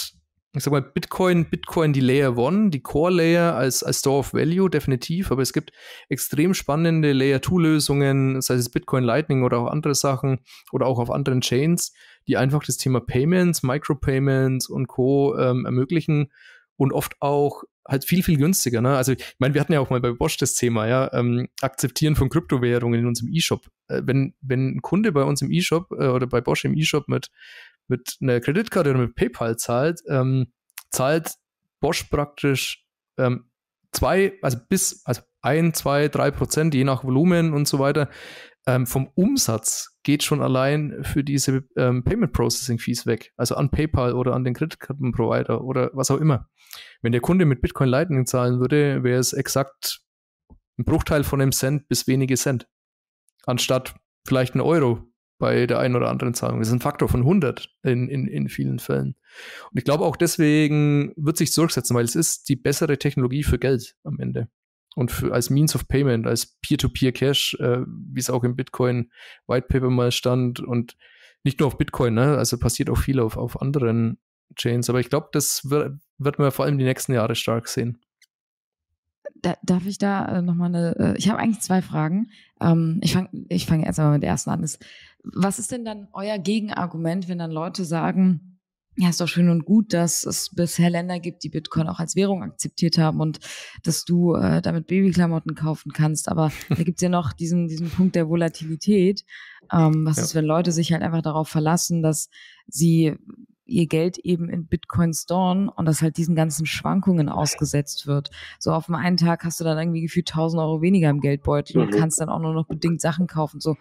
Speaker 3: ich sag mal, Bitcoin, Bitcoin die Layer One, die Core Layer als, als Store of Value, definitiv, aber es gibt extrem spannende Layer 2 Lösungen, sei es Bitcoin Lightning oder auch andere Sachen oder auch auf anderen Chains, die einfach das Thema Payments, Micropayments und Co. Ähm, ermöglichen und oft auch halt viel, viel günstiger. Ne? Also, ich meine, wir hatten ja auch mal bei Bosch das Thema, ja, ähm, Akzeptieren von Kryptowährungen in unserem E-Shop. Äh, wenn, wenn ein Kunde bei uns im E-Shop äh, oder bei Bosch im E-Shop mit mit einer Kreditkarte oder mit PayPal zahlt, ähm, zahlt Bosch praktisch ähm, zwei, also bis, also ein, zwei, drei Prozent, je nach Volumen und so weiter, ähm, vom Umsatz geht schon allein für diese ähm, Payment Processing Fees weg. Also an PayPal oder an den Kreditkartenprovider oder was auch immer. Wenn der Kunde mit Bitcoin Lightning zahlen würde, wäre es exakt ein Bruchteil von einem Cent bis wenige Cent. Anstatt vielleicht ein Euro bei der einen oder anderen Zahlung. Das ist ein Faktor von 100 in, in, in vielen Fällen. Und ich glaube auch deswegen wird sich durchsetzen, weil es ist die bessere Technologie für Geld am Ende. Und für, als Means of Payment, als Peer-to-Peer-Cash, äh, wie es auch im Bitcoin White Paper mal stand und nicht nur auf Bitcoin, ne? also passiert auch viel auf, auf anderen Chains. Aber ich glaube, das wird, wird man vor allem die nächsten Jahre stark sehen.
Speaker 2: Da, darf ich da äh, nochmal eine, äh, ich habe eigentlich zwei Fragen. Ähm, ich fange ich fang erst mal mit der ersten an. Was ist denn dann euer Gegenargument, wenn dann Leute sagen, ja, ist doch schön und gut, dass es bisher Länder gibt, die Bitcoin auch als Währung akzeptiert haben und dass du äh, damit Babyklamotten kaufen kannst. Aber da gibt's ja noch diesen, diesen Punkt der Volatilität. Ähm, was ja. ist, wenn Leute sich halt einfach darauf verlassen, dass sie ihr Geld eben in Bitcoin storen und das halt diesen ganzen Schwankungen ausgesetzt wird. So auf dem einen Tag hast du dann irgendwie gefühlt 1000 Euro weniger im Geldbeutel mhm. und kannst dann auch nur noch bedingt Sachen kaufen. So,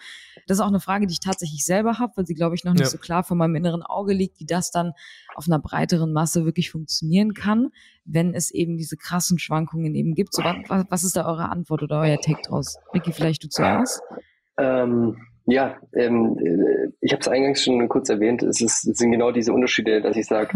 Speaker 2: das ist auch eine Frage, die ich tatsächlich selber habe, weil sie, glaube ich, noch nicht ja. so klar vor meinem inneren Auge liegt, wie das dann auf einer breiteren Masse wirklich funktionieren kann, wenn es eben diese krassen Schwankungen eben gibt. So, was, was ist da eure Antwort oder euer Take draus? Ricky, vielleicht du zuerst?
Speaker 1: Ähm ja, ähm, äh, ich habe es eingangs schon kurz erwähnt. Es, ist, es sind genau diese Unterschiede, dass ich sage,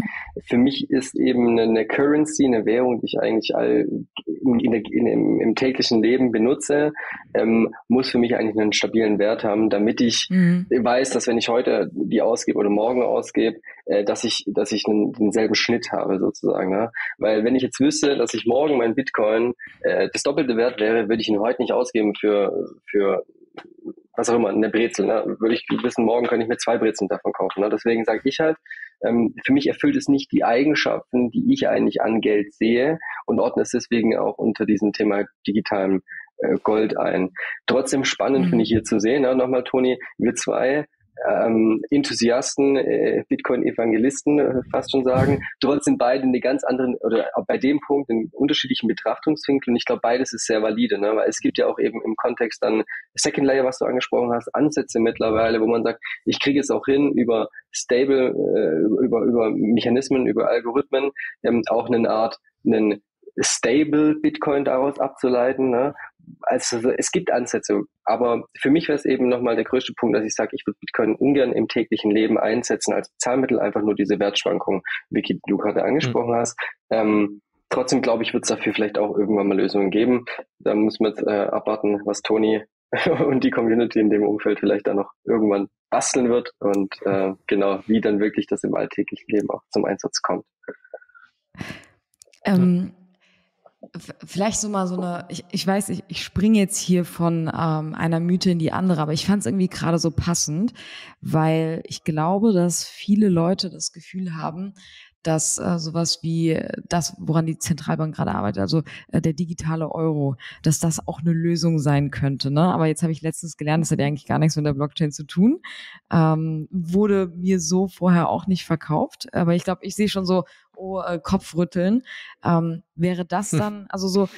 Speaker 1: für mich ist eben eine, Currency, eine Währung, die ich eigentlich all in, in, in, im, im, täglichen Leben benutze, ähm, muss für mich eigentlich einen stabilen Wert haben, damit ich mhm. weiß, dass wenn ich heute die ausgebe oder morgen ausgebe, äh, dass ich, dass ich einen, denselben Schnitt habe sozusagen. Ne? Weil wenn ich jetzt wüsste, dass ich morgen mein Bitcoin äh, das doppelte Wert wäre, würde ich ihn heute nicht ausgeben für für was auch immer, eine Brezel. Ne? Würde ich wissen, morgen könnte ich mir zwei Brezeln davon kaufen. Ne? Deswegen sage ich halt, ähm, für mich erfüllt es nicht die Eigenschaften, die ich eigentlich an Geld sehe und ordne es deswegen auch unter diesem Thema digitalem äh, Gold ein. Trotzdem spannend mhm. finde ich hier zu sehen, ne? nochmal Toni, wir zwei ähm, Enthusiasten, äh, Bitcoin-Evangelisten äh, fast schon sagen. Sind beide eine ganz anderen oder bei dem Punkt in unterschiedlichen Betrachtungswinkeln. Und ich glaube, beides ist sehr valide, ne? weil es gibt ja auch eben im Kontext dann Second Layer, was du angesprochen hast, Ansätze mittlerweile, wo man sagt, ich kriege es auch hin über stable, äh, über, über Mechanismen, über Algorithmen, ähm, auch eine Art, einen stable Bitcoin daraus abzuleiten, ne? also es gibt Ansätze, aber für mich wäre es eben nochmal der größte Punkt, dass ich sage, ich würde Bitcoin ungern im täglichen Leben einsetzen als Zahlmittel, einfach nur diese Wertschwankungen, wie du gerade angesprochen mhm. hast. Ähm, trotzdem glaube ich, wird es dafür vielleicht auch irgendwann mal Lösungen geben. Da muss man jetzt äh, abwarten, was Toni und die Community in dem Umfeld vielleicht dann noch irgendwann basteln wird und äh, genau, wie dann wirklich das im alltäglichen Leben auch zum Einsatz kommt.
Speaker 2: Ähm, vielleicht so mal so eine, ich, ich weiß, ich, ich springe jetzt hier von ähm, einer Mythe in die andere, aber ich fand es irgendwie gerade so passend, weil ich glaube, dass viele Leute das Gefühl haben, dass äh, sowas wie das, woran die Zentralbank gerade arbeitet, also äh, der digitale Euro, dass das auch eine Lösung sein könnte. Ne? Aber jetzt habe ich letztens gelernt, das hat ja eigentlich gar nichts mit der Blockchain zu tun. Ähm, wurde mir so vorher auch nicht verkauft. Aber ich glaube, ich sehe schon so, oh, äh, Kopfrütteln. Ähm, wäre das hm. dann, also so,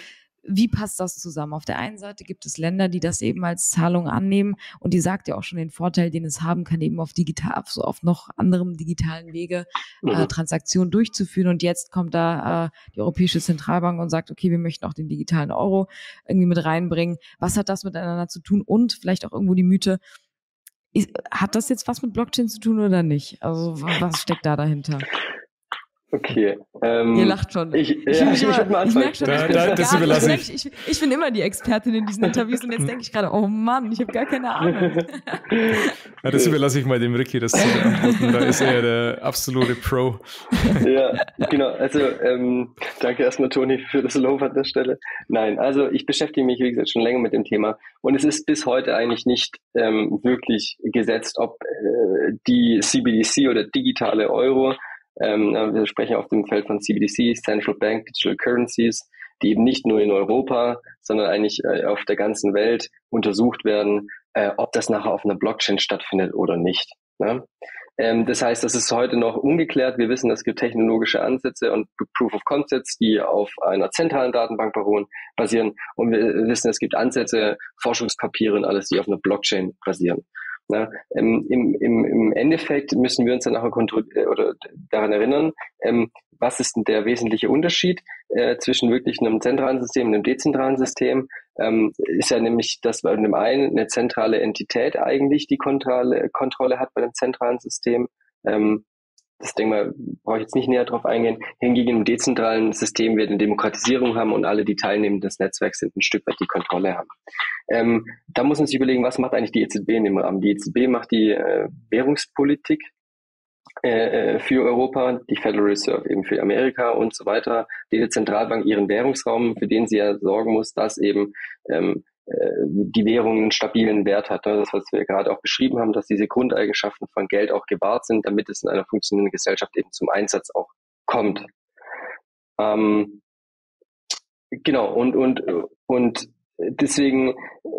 Speaker 2: wie passt das zusammen? Auf der einen Seite gibt es Länder, die das eben als Zahlung annehmen und die sagt ja auch schon den Vorteil, den es haben kann, eben auf digital, so auf noch anderem digitalen Wege äh, mhm. Transaktionen durchzuführen. Und jetzt kommt da äh, die Europäische Zentralbank und sagt, okay, wir möchten auch den digitalen Euro irgendwie mit reinbringen. Was hat das miteinander zu tun? Und vielleicht auch irgendwo die Mythe, hat das jetzt was mit Blockchain zu tun oder nicht? Also was steckt da dahinter?
Speaker 1: Okay.
Speaker 2: Ähm, Ihr lacht schon.
Speaker 1: Ich, ich, ja, ich, ich, immer, ich merke schon,
Speaker 3: da, da, das ich.
Speaker 2: ich. Ich bin immer die Expertin in diesen Interviews und jetzt denke ich gerade, oh Mann, ich habe gar keine Ahnung.
Speaker 3: Ja, das überlasse ich mal dem Ricky, das zu beantworten. Da ist er der absolute Pro.
Speaker 1: Ja, genau. Also ähm, danke erstmal, Toni, für das Lob an der Stelle. Nein, also ich beschäftige mich, wie gesagt, schon länger mit dem Thema und es ist bis heute eigentlich nicht ähm, wirklich gesetzt, ob äh, die CBDC oder digitale Euro ähm, wir sprechen auf dem Feld von CBDCs, Central Bank Digital Currencies, die eben nicht nur in Europa, sondern eigentlich äh, auf der ganzen Welt untersucht werden, äh, ob das nachher auf einer Blockchain stattfindet oder nicht. Ne? Ähm, das heißt, das ist heute noch ungeklärt. Wir wissen, es gibt technologische Ansätze und Proof of Concepts, die auf einer zentralen Datenbank basieren. Und wir wissen, es gibt Ansätze, Forschungspapiere und alles, die auf einer Blockchain basieren. Na, ähm, im, im, Im Endeffekt müssen wir uns dann nachher äh, oder daran erinnern, ähm, was ist denn der wesentliche Unterschied äh, zwischen wirklich einem zentralen System und einem dezentralen System? Ähm, ist ja nämlich, dass bei dem einen eine zentrale Entität eigentlich die Kontrolle, Kontrolle hat bei dem zentralen System. Ähm, das denke mal, brauche ich jetzt nicht näher drauf eingehen. Hingegen im dezentralen System wir eine Demokratisierung haben und alle, die teilnehmen des Netzwerks, sind ein Stück weit die Kontrolle haben. Ähm, da muss man sich überlegen, was macht eigentlich die EZB in dem Rahmen? Die EZB macht die äh, Währungspolitik äh, äh, für Europa, die Federal Reserve eben für Amerika und so weiter, die Zentralbank ihren Währungsraum, für den sie ja sorgen muss, dass eben ähm, äh, die Währung einen stabilen Wert hat. Ne? Das, was wir gerade auch beschrieben haben, dass diese Grundeigenschaften von Geld auch gewahrt sind, damit es in einer funktionierenden Gesellschaft eben zum Einsatz auch kommt. Ähm, genau, und, und, und deswegen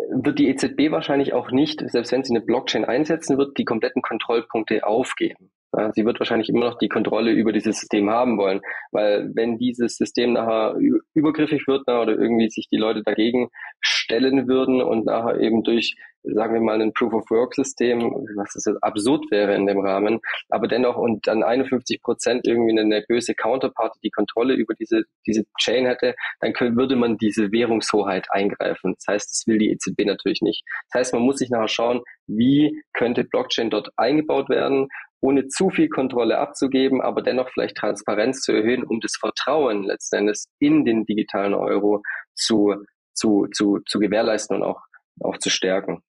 Speaker 1: wird die EZB wahrscheinlich auch nicht, selbst wenn sie eine Blockchain einsetzen wird, die kompletten Kontrollpunkte aufgeben. Sie wird wahrscheinlich immer noch die Kontrolle über dieses System haben wollen, weil wenn dieses System nachher übergriffig wird oder irgendwie sich die Leute dagegen stellen würden und nachher eben durch, sagen wir mal, ein Proof-of-Work-System, was das jetzt absurd wäre in dem Rahmen, aber dennoch und dann 51 Prozent irgendwie eine böse Counterparty die Kontrolle über diese, diese Chain hätte, dann könnte, würde man diese Währungshoheit eingreifen. Das heißt, das will die EZB natürlich nicht. Das heißt, man muss sich nachher schauen, wie könnte Blockchain dort eingebaut werden, ohne zu viel Kontrolle abzugeben, aber dennoch vielleicht Transparenz zu erhöhen, um das Vertrauen letzten Endes in den digitalen Euro zu, zu, zu, zu gewährleisten und auch, auch zu stärken.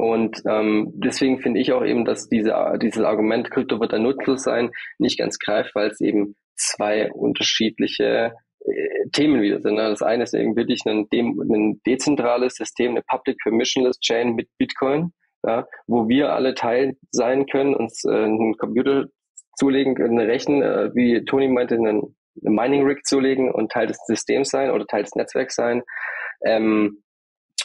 Speaker 1: Und ähm, deswegen finde ich auch eben, dass diese, dieses Argument, Krypto wird dann nutzlos sein, nicht ganz greift, weil es eben zwei unterschiedliche äh, Themen wieder sind. Ne? Das eine ist eben wirklich ein, ein dezentrales System, eine Public Permissionless Chain mit Bitcoin ja, wo wir alle Teil sein können, uns äh, einen Computer zulegen, können, Rechen, äh, wie Toni meinte, einen, einen Mining Rig zulegen und Teil des Systems sein oder Teil des Netzwerks sein. Ähm,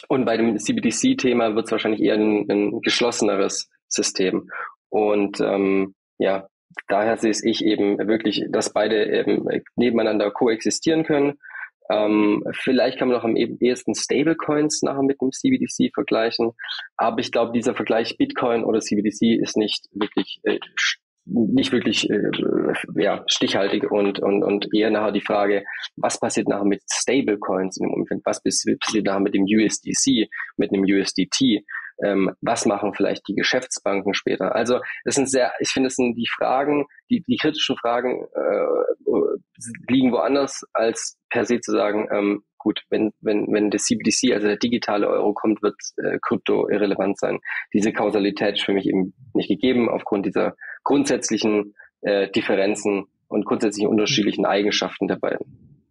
Speaker 1: und bei dem CBDC-Thema wird es wahrscheinlich eher ein, ein geschlosseneres System. Und ähm, ja, daher sehe ich eben wirklich, dass beide eben nebeneinander koexistieren können ähm, vielleicht kann man noch am ehesten Stablecoins nachher mit dem CBDC vergleichen. Aber ich glaube, dieser Vergleich Bitcoin oder CBDC ist nicht wirklich äh, nicht wirklich äh, ja, stichhaltig und, und, und eher nachher die Frage, was passiert nachher mit Stablecoins in dem Umfeld, was passiert nachher mit dem USDC, mit dem USDT Ähm, was machen vielleicht die Geschäftsbanken später? Also es sind sehr, ich finde, es sind die Fragen, die, die kritischen Fragen äh, liegen woanders, als per se zu sagen, ähm, gut, wenn, wenn, wenn der CBDC, also der digitale Euro kommt, wird äh, Krypto irrelevant sein. Diese Kausalität ist für mich eben nicht gegeben aufgrund dieser grundsätzlichen äh, Differenzen und grundsätzlich unterschiedlichen Eigenschaften der beiden.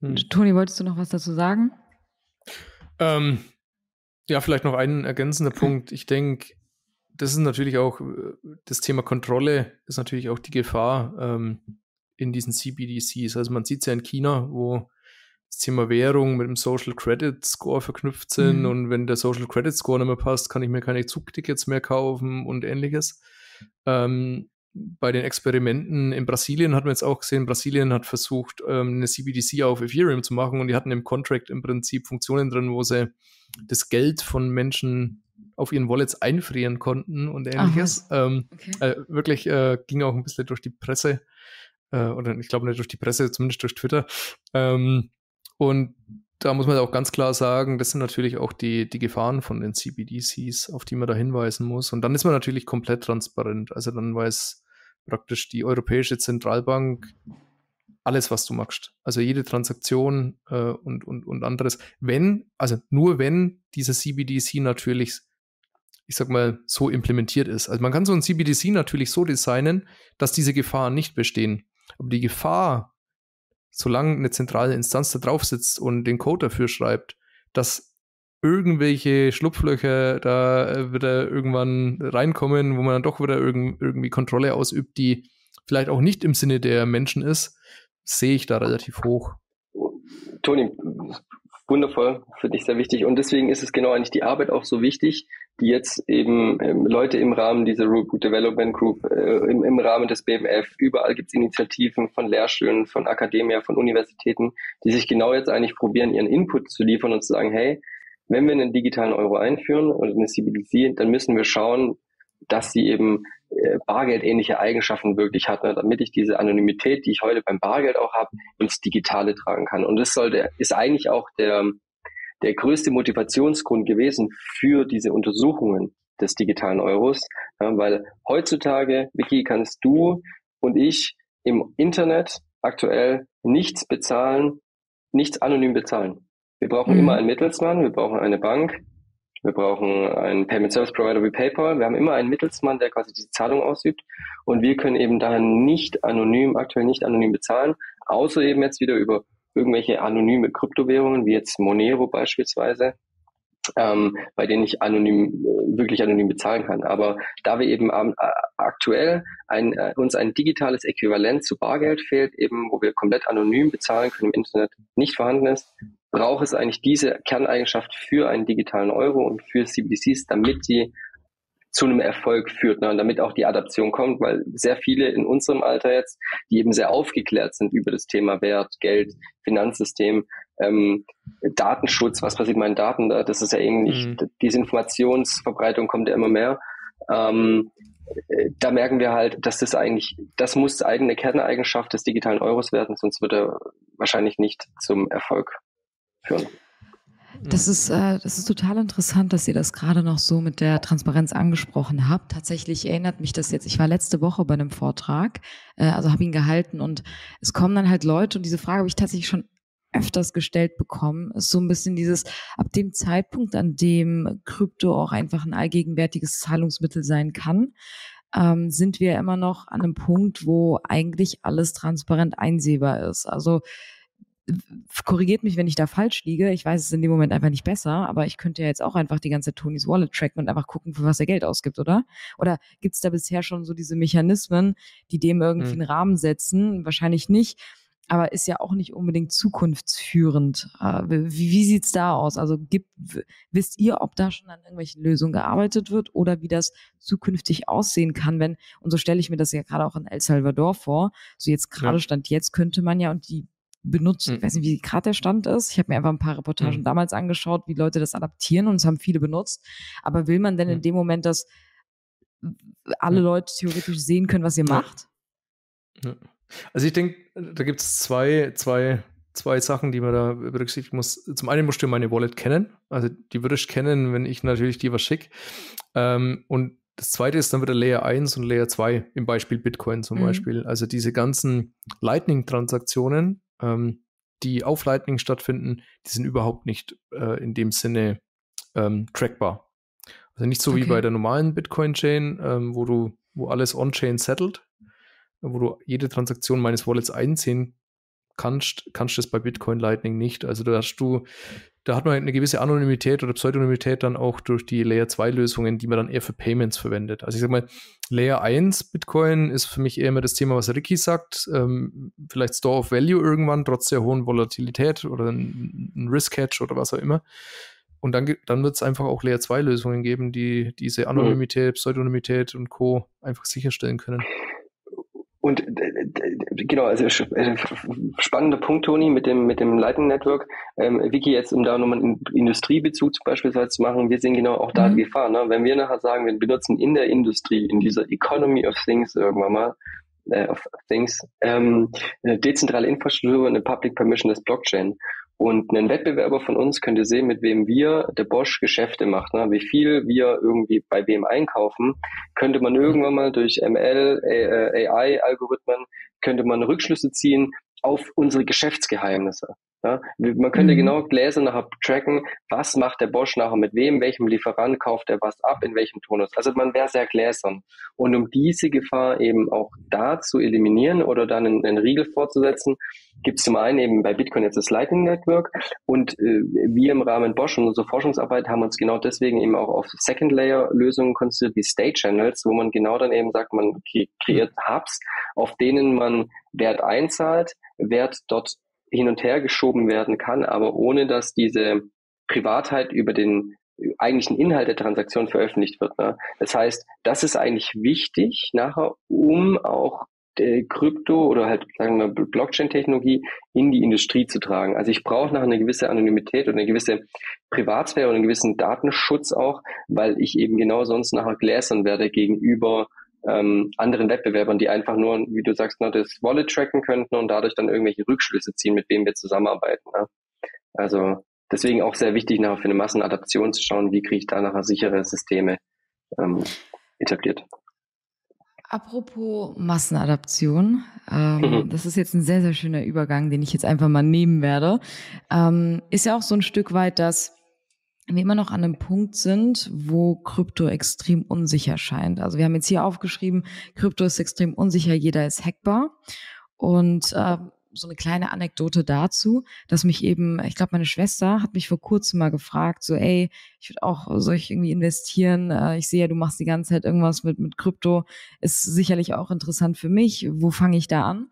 Speaker 2: Hm. Toni, wolltest du noch was dazu sagen?
Speaker 3: Ähm, ja, vielleicht noch ein ergänzender Punkt. Ich denke, das ist natürlich auch, das Thema Kontrolle ist natürlich auch die Gefahr ähm, in diesen CBDCs. Also man sieht es ja in China, wo das Thema Währung mit dem Social Credit Score verknüpft sind mhm. und wenn der Social Credit Score nicht mehr passt, kann ich mir keine Zugtickets mehr kaufen und ähnliches. Ähm, bei den Experimenten in Brasilien hat man jetzt auch gesehen, Brasilien hat versucht, ähm, eine CBDC auf Ethereum zu machen und die hatten im Contract im Prinzip Funktionen drin, wo sie das Geld von Menschen auf ihren Wallets einfrieren konnten und ähnliches. Ähm, okay. äh, wirklich äh, ging auch ein bisschen durch die Presse, äh, oder ich glaube nicht durch die Presse, zumindest durch Twitter. Ähm, und da muss man auch ganz klar sagen, das sind natürlich auch die, die Gefahren von den CBDCs, auf die man da hinweisen muss. Und dann ist man natürlich komplett transparent. Also dann weiß praktisch die Europäische Zentralbank alles, was du machst. Also jede Transaktion äh, und, und, und anderes. Wenn, also nur wenn dieser CBDC natürlich, ich sag mal, so implementiert ist. Also man kann so ein CBDC natürlich so designen, dass diese Gefahren nicht bestehen. Aber die Gefahr, solange eine zentrale Instanz da drauf sitzt und den Code dafür schreibt, dass irgendwelche Schlupflöcher da äh, wieder irgendwann reinkommen, wo man dann doch wieder irg irgendwie Kontrolle ausübt, die vielleicht auch nicht im Sinne der Menschen ist, sehe ich da relativ hoch.
Speaker 1: Toni, wundervoll, finde ich sehr wichtig. Und deswegen ist es genau eigentlich die Arbeit auch so wichtig, die jetzt eben ähm, Leute im Rahmen dieser Root Development Group, äh, im, im Rahmen des BMF, überall gibt es Initiativen von Lehrstühlen, von Akademia, von Universitäten, die sich genau jetzt eigentlich probieren, ihren Input zu liefern und zu sagen, hey, wenn wir einen digitalen Euro einführen oder eine CBDC, dann müssen wir schauen, dass sie eben bargeldähnliche Eigenschaften wirklich hat, ne, damit ich diese Anonymität, die ich heute beim Bargeld auch habe, ins Digitale tragen kann. Und das sollte, ist eigentlich auch der, der größte Motivationsgrund gewesen für diese Untersuchungen des digitalen Euros, ja, weil heutzutage, Vicky, kannst du und ich im Internet aktuell nichts bezahlen, nichts anonym bezahlen. Wir brauchen mhm. immer einen Mittelsmann, wir brauchen eine Bank, wir brauchen einen Payment Service Provider wie PayPal. Wir haben immer einen Mittelsmann, der quasi diese Zahlung ausübt. Und wir können eben daher nicht anonym, aktuell nicht anonym bezahlen, außer eben jetzt wieder über irgendwelche anonyme Kryptowährungen, wie jetzt Monero beispielsweise, ähm, bei denen ich anonym, äh, wirklich anonym bezahlen kann. Aber da wir eben ähm, aktuell ein, äh, uns ein digitales Äquivalent zu Bargeld fehlt, eben wo wir komplett anonym bezahlen können im Internet nicht vorhanden ist, braucht es eigentlich diese Kerneigenschaft für einen digitalen Euro und für CBDCs, damit sie zu einem Erfolg führt ne? und damit auch die Adaption kommt, weil sehr viele in unserem Alter jetzt, die eben sehr aufgeklärt sind über das Thema Wert, Geld, Finanzsystem, ähm, Datenschutz, was passiert mit meinen Daten da, das ist ja eben nicht, mhm. diese Informationsverbreitung kommt ja immer mehr. Ähm, äh, da merken wir halt, dass das eigentlich, das muss eigene Kerneigenschaft des digitalen Euros werden, sonst wird er wahrscheinlich nicht zum Erfolg führen.
Speaker 2: Das ist, äh, das ist total interessant, dass ihr das gerade noch so mit der Transparenz angesprochen habt. Tatsächlich erinnert mich das jetzt. Ich war letzte Woche bei einem Vortrag, äh, also habe ihn gehalten und es kommen dann halt Leute und diese Frage habe ich tatsächlich schon öfters gestellt bekommen, ist so ein bisschen dieses, ab dem Zeitpunkt, an dem Krypto auch einfach ein allgegenwärtiges Zahlungsmittel sein kann, ähm, sind wir immer noch an einem Punkt, wo eigentlich alles transparent einsehbar ist. Also korrigiert mich, wenn ich da falsch liege. Ich weiß es in dem Moment einfach nicht besser, aber ich könnte ja jetzt auch einfach die ganze Tonys Wallet tracken und einfach gucken, für was er Geld ausgibt, oder? Oder gibt es da bisher schon so diese Mechanismen, die dem irgendwie mhm. einen Rahmen setzen? Wahrscheinlich nicht, aber ist ja auch nicht unbedingt zukunftsführend. Äh, wie, wie sieht's da aus? Also gibt, wisst ihr, ob da schon an irgendwelchen Lösungen gearbeitet wird oder wie das zukünftig aussehen kann, wenn, und so stelle ich mir das ja gerade auch in El Salvador vor, so jetzt gerade ja. Stand jetzt könnte man ja, und die benutzt. Mhm. Ich weiß nicht, wie gerade der Stand ist. Ich habe mir einfach ein paar Reportagen mhm. damals angeschaut, wie Leute das adaptieren und es haben viele benutzt. Aber will man denn in dem Moment, dass alle Leute theoretisch sehen können, was ihr macht?
Speaker 3: Also ich denke, da gibt es zwei, zwei zwei Sachen, die man da berücksichtigen muss. Zum einen musst du meine Wallet kennen. Also die würde ich kennen, wenn ich natürlich dir was schicke. Ähm, und das zweite ist dann wieder Layer 1 und Layer 2 im Beispiel Bitcoin zum mhm. Beispiel. Also diese ganzen Lightning-Transaktionen, ähm, die auf Lightning stattfinden, die sind überhaupt nicht äh, in dem Sinne ähm, trackbar. Also nicht so okay. wie bei der normalen Bitcoin-Chain, ähm, wo du, wo alles on-chain settelt, wo du jede Transaktion meines Wallets einsehen kannst, kannst du das bei Bitcoin Lightning nicht. Also da hast du, da hat man eine gewisse Anonymität oder Pseudonymität dann auch durch die Layer 2 Lösungen, die man dann eher für Payments verwendet. Also ich sag mal, Layer 1 Bitcoin ist für mich eher immer das Thema, was Ricky sagt. Ähm, vielleicht Store of Value irgendwann, trotz der hohen Volatilität oder ein, ein Risk Hedge oder was auch immer. Und dann, dann wird es einfach auch Layer 2 Lösungen geben, die diese Anonymität, Pseudonymität und Co. einfach sicherstellen können.
Speaker 1: Und genau, also spannender Punkt, Toni, mit dem, mit dem Lightning Network. Ähm, Vicky, jetzt um da nochmal einen Industriebezug beispielsweise zu machen, wir sehen genau auch da mhm. die Gefahr. Ne? Wenn wir nachher sagen, wir benutzen in der Industrie, in dieser Economy of Things irgendwann mal, äh, of Things, ähm, eine dezentrale Infrastruktur und eine Public Permission des Blockchain. Und ein Wettbewerber von uns könnte sehen, mit wem wir, der Bosch, Geschäfte macht, ne? wie viel wir irgendwie bei wem einkaufen, könnte man irgendwann mal durch ML, AI-Algorithmen, könnte man Rückschlüsse ziehen auf unsere Geschäftsgeheimnisse. Ja, man könnte mhm. genau Gläser nachher tracken, was macht der Bosch nachher mit wem, welchem Lieferant kauft er was ab, in welchem Tonus. Also man wäre sehr gläsern. Und um diese Gefahr eben auch da zu eliminieren oder dann einen, einen Riegel vorzusetzen, gibt es zum einen eben bei Bitcoin jetzt das Lightning Network und äh, wir im Rahmen Bosch und unserer Forschungsarbeit haben uns genau deswegen eben auch auf Second Layer Lösungen konzentriert, wie State Channels, wo man genau dann eben sagt, man kreiert Hubs, auf denen man Wert einzahlt, Wert dort hin und her geschoben werden kann, aber ohne dass diese Privatheit über den eigentlichen Inhalt der Transaktion veröffentlicht wird. Ne? Das heißt, das ist eigentlich wichtig nachher, um auch Krypto oder halt sagen wir Blockchain-Technologie in die Industrie zu tragen. Also ich brauche nachher eine gewisse Anonymität und eine gewisse Privatsphäre und einen gewissen Datenschutz auch, weil ich eben genau sonst nachher gläsern werde gegenüber ähm, anderen Wettbewerbern, die einfach nur, wie du sagst, noch das Wallet tracken könnten und dadurch dann irgendwelche Rückschlüsse ziehen, mit wem wir zusammenarbeiten. Ne? Also deswegen auch sehr wichtig, nachher für eine Massenadaption zu schauen, wie kriege ich da nachher sichere Systeme ähm, etabliert.
Speaker 2: Apropos Massenadaption, ähm, mhm. das ist jetzt ein sehr, sehr schöner Übergang, den ich jetzt einfach mal nehmen werde. Ähm, ist ja auch so ein Stück weit, dass wir immer noch an einem Punkt sind, wo Krypto extrem unsicher scheint. Also wir haben jetzt hier aufgeschrieben, Krypto ist extrem unsicher, jeder ist hackbar. Und äh, so eine kleine Anekdote dazu, dass mich eben, ich glaube, meine Schwester hat mich vor kurzem mal gefragt, so, ey, ich würde auch, soll ich irgendwie investieren? Äh, ich sehe ja, du machst die ganze Zeit irgendwas mit, mit Krypto. Ist sicherlich auch interessant für mich. Wo fange ich da an?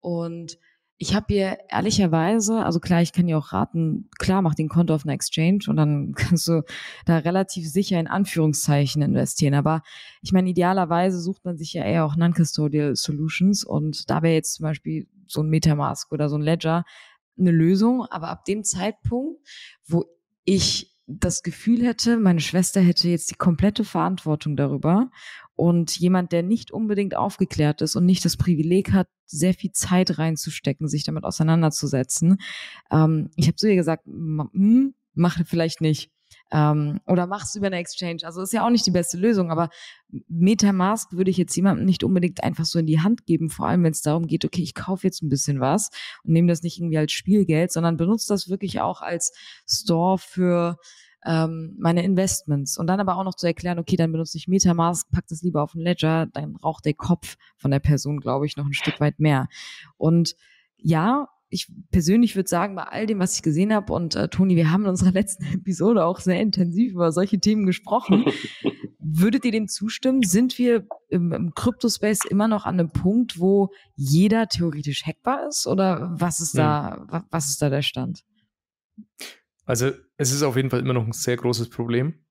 Speaker 2: Und ich habe hier ehrlicherweise, also klar, ich kann dir auch raten, klar, mach den Konto auf einer Exchange und dann kannst du da relativ sicher in Anführungszeichen investieren. Aber ich meine, idealerweise sucht man sich ja eher auch Non-Custodial Solutions und da wäre jetzt zum Beispiel so ein Metamask oder so ein Ledger eine Lösung. Aber ab dem Zeitpunkt, wo ich das Gefühl hätte, meine Schwester hätte jetzt die komplette Verantwortung darüber und jemand, der nicht unbedingt aufgeklärt ist und nicht das Privileg hat, sehr viel Zeit reinzustecken, sich damit auseinanderzusetzen. Ähm, ich habe zu ihr gesagt, hm, mach vielleicht nicht. Ähm, oder mach's über eine Exchange. Also ist ja auch nicht die beste Lösung, aber Metamask würde ich jetzt jemandem nicht unbedingt einfach so in die Hand geben, vor allem wenn es darum geht, okay, ich kaufe jetzt ein bisschen was und nehme das nicht irgendwie als Spielgeld, sondern benutze das wirklich auch als Store für ähm, meine Investments und dann aber auch noch zu erklären, okay, dann benutze ich Metamask, pack das lieber auf den Ledger, dann raucht der Kopf von der Person, glaube ich, noch ein Stück weit mehr. Und ja, ich persönlich würde sagen, bei all dem, was ich gesehen habe, und äh, Toni, wir haben in unserer letzten Episode auch sehr intensiv über solche Themen gesprochen. Würdet ihr dem zustimmen? Sind wir im, im Crypto-Space immer noch an einem Punkt, wo jeder theoretisch hackbar ist? Oder was ist da, hm. was ist da der Stand?
Speaker 3: Also es ist auf jeden Fall immer noch ein sehr großes Problem,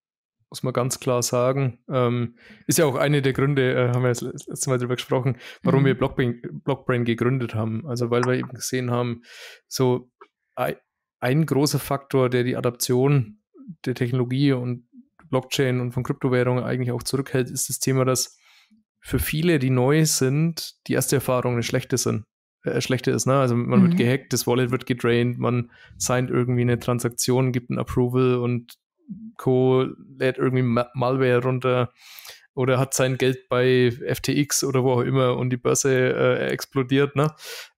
Speaker 3: muss man ganz klar sagen. Ähm, ist ja auch eine der Gründe, äh, haben wir das letzte Mal darüber gesprochen, warum mhm. wir Blockbrain, Blockbrain gegründet haben. Also weil wir eben gesehen haben, so ein, ein großer Faktor, der die Adaption der Technologie und Blockchain und von Kryptowährungen eigentlich auch zurückhält, ist das Thema, dass für viele, die neu sind, die erste Erfahrungen eine schlechte sind. Äh, schlechter ist. Ne? Also man mhm. wird gehackt, das Wallet wird gedrained, man signed irgendwie eine Transaktion, gibt ein Approval und Co. lädt irgendwie Malware runter oder hat sein Geld bei FTX oder wo auch immer und die Börse äh, explodiert. Ne?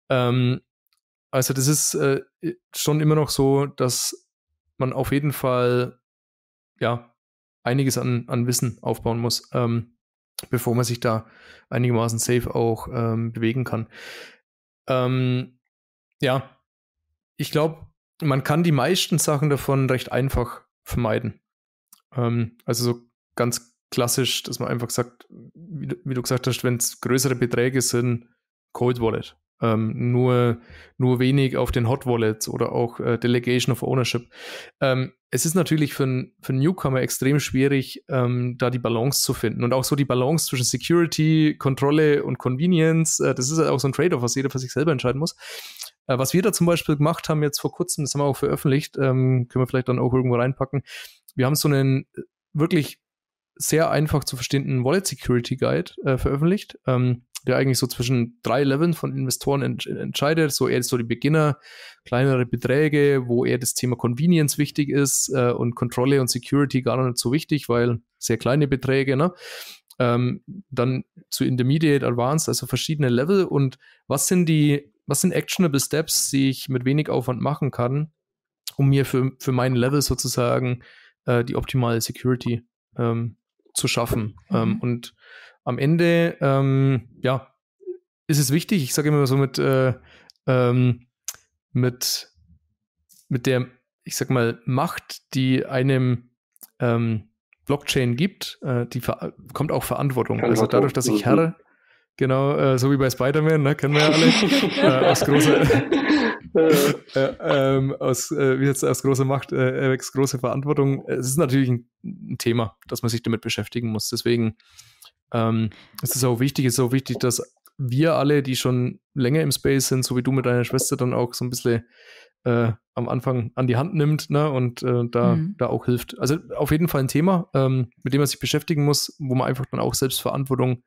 Speaker 3: Ähm, also das ist äh, schon immer noch so, dass man auf jeden Fall ja einiges an, an Wissen aufbauen muss, ähm, bevor man sich da einigermaßen safe auch ähm, bewegen kann. Ähm, ja, ich glaube, man kann die meisten Sachen davon recht einfach vermeiden. Ähm, also so ganz klassisch, dass man einfach sagt, wie, wie du gesagt hast, wenn es größere Beträge sind, Cold Wallet. Ähm, nur, nur wenig auf den Hot Wallets oder auch äh, Delegation of Ownership. Ähm, es ist natürlich für, ein, für einen Newcomer extrem schwierig, ähm, da die Balance zu finden. Und auch so die Balance zwischen Security, Kontrolle und Convenience. Äh, das ist halt auch so ein Trade-off, was jeder für sich selber entscheiden muss. Äh, was wir da zum Beispiel gemacht haben jetzt vor kurzem, das haben wir auch veröffentlicht, ähm, können wir vielleicht dann auch irgendwo reinpacken. Wir haben so einen äh, wirklich sehr einfach zu verstehenden Wallet Security Guide äh, veröffentlicht. Ähm, der eigentlich so zwischen drei Leveln von Investoren ent entscheidet. So eher so die Beginner, kleinere Beträge, wo eher das Thema Convenience wichtig ist äh, und Kontrolle und Security gar nicht so wichtig, weil sehr kleine Beträge, ne? Ähm, dann zu Intermediate, Advanced, also verschiedene Level und was sind die, was sind actionable Steps, die ich mit wenig Aufwand machen kann, um mir für, für mein Level sozusagen äh, die optimale Security ähm, zu schaffen. Mhm. Ähm, und am Ende, ähm, ja, ist es wichtig, ich sage immer so mit, äh, ähm, mit, mit der, ich sag mal, Macht, die einem ähm, Blockchain gibt, äh, die kommt auch Verantwortung. Also dadurch, dass ich Herr, genau, äh, so wie bei Spider-Man, ne, kennen wir ja alle, äh, aus großer äh, ähm, aus, äh, wie jetzt aus großer Macht äh, wächst große Verantwortung. Es ist natürlich ein, ein, Thema, dass man sich damit beschäftigen muss. Deswegen ähm, es ist auch wichtig, es ist auch wichtig, dass wir alle, die schon länger im Space sind, so wie du mit deiner Schwester, dann auch so ein bisschen äh, am Anfang an die Hand nimmt ne, und äh, da, mhm. da auch hilft. Also auf jeden Fall ein Thema, ähm, mit dem man sich beschäftigen muss, wo man einfach dann auch selbst Verantwortung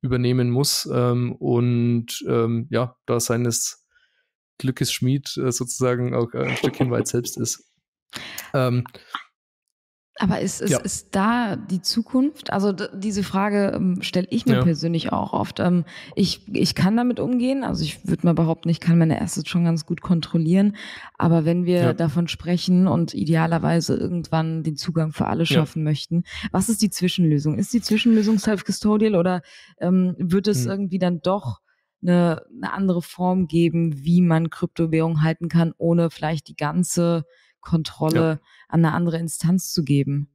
Speaker 3: übernehmen muss ähm, und ähm, ja, da seines Glückes Schmied äh, sozusagen auch ein Stückchen weit selbst ist. Ähm,
Speaker 2: aber ist, ist, ja. ist da die Zukunft? Also diese Frage ähm, stelle ich mir ja. persönlich auch oft. Ähm, ich, ich kann damit umgehen. Also ich würde mal behaupten, ich kann meine Assets schon ganz gut kontrollieren. Aber wenn wir ja. davon sprechen und idealerweise irgendwann den Zugang für alle schaffen möchten, was ist die Zwischenlösung? Ist die Zwischenlösung self-custodial oder ähm, wird es hm. irgendwie dann doch eine, eine andere Form geben, wie man Kryptowährung halten kann, ohne vielleicht die ganze Kontrolle. An eine andere Instanz zu geben.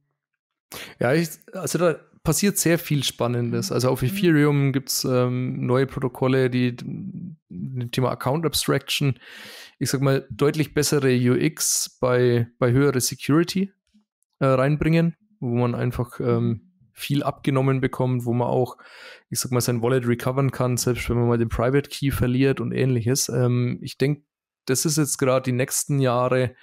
Speaker 3: Ja, ich, also da passiert sehr viel Spannendes. Also auf mhm. Ethereum gibt es ähm, neue Protokolle, die dem Thema Account Abstraction, ich sag mal, deutlich bessere UX bei, bei höherer Security äh, reinbringen, wo man einfach ähm, viel abgenommen bekommt, wo man auch, ich sag mal, sein Wallet recovern kann, selbst wenn man mal den Private Key verliert und ähnliches. Ähm, ich denke, das ist jetzt gerade die nächsten Jahre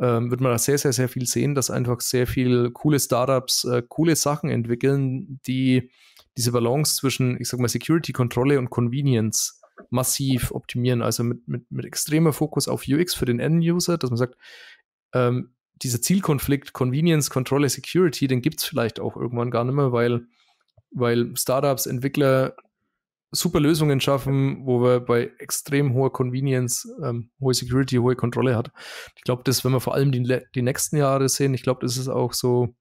Speaker 3: ähm, wird man da sehr, sehr, sehr viel sehen, dass einfach sehr viel coole Startups äh, coole Sachen entwickeln, die diese Balance zwischen, ich sag mal, Security-Kontrolle und Convenience massiv optimieren. Also mit, mit, mit extremer Fokus auf UX für den End-User, dass man sagt, ähm, dieser Zielkonflikt Convenience, Kontrolle, Security, den gibt es vielleicht auch irgendwann gar nicht mehr, weil, weil Startups, Entwickler super Lösungen schaffen, wo wir bei extrem hoher Convenience, ähm, hohe Security, hohe Kontrolle hat. Ich glaube, das, wenn wir vor allem die, die nächsten Jahre sehen, ich glaube, das ist auch so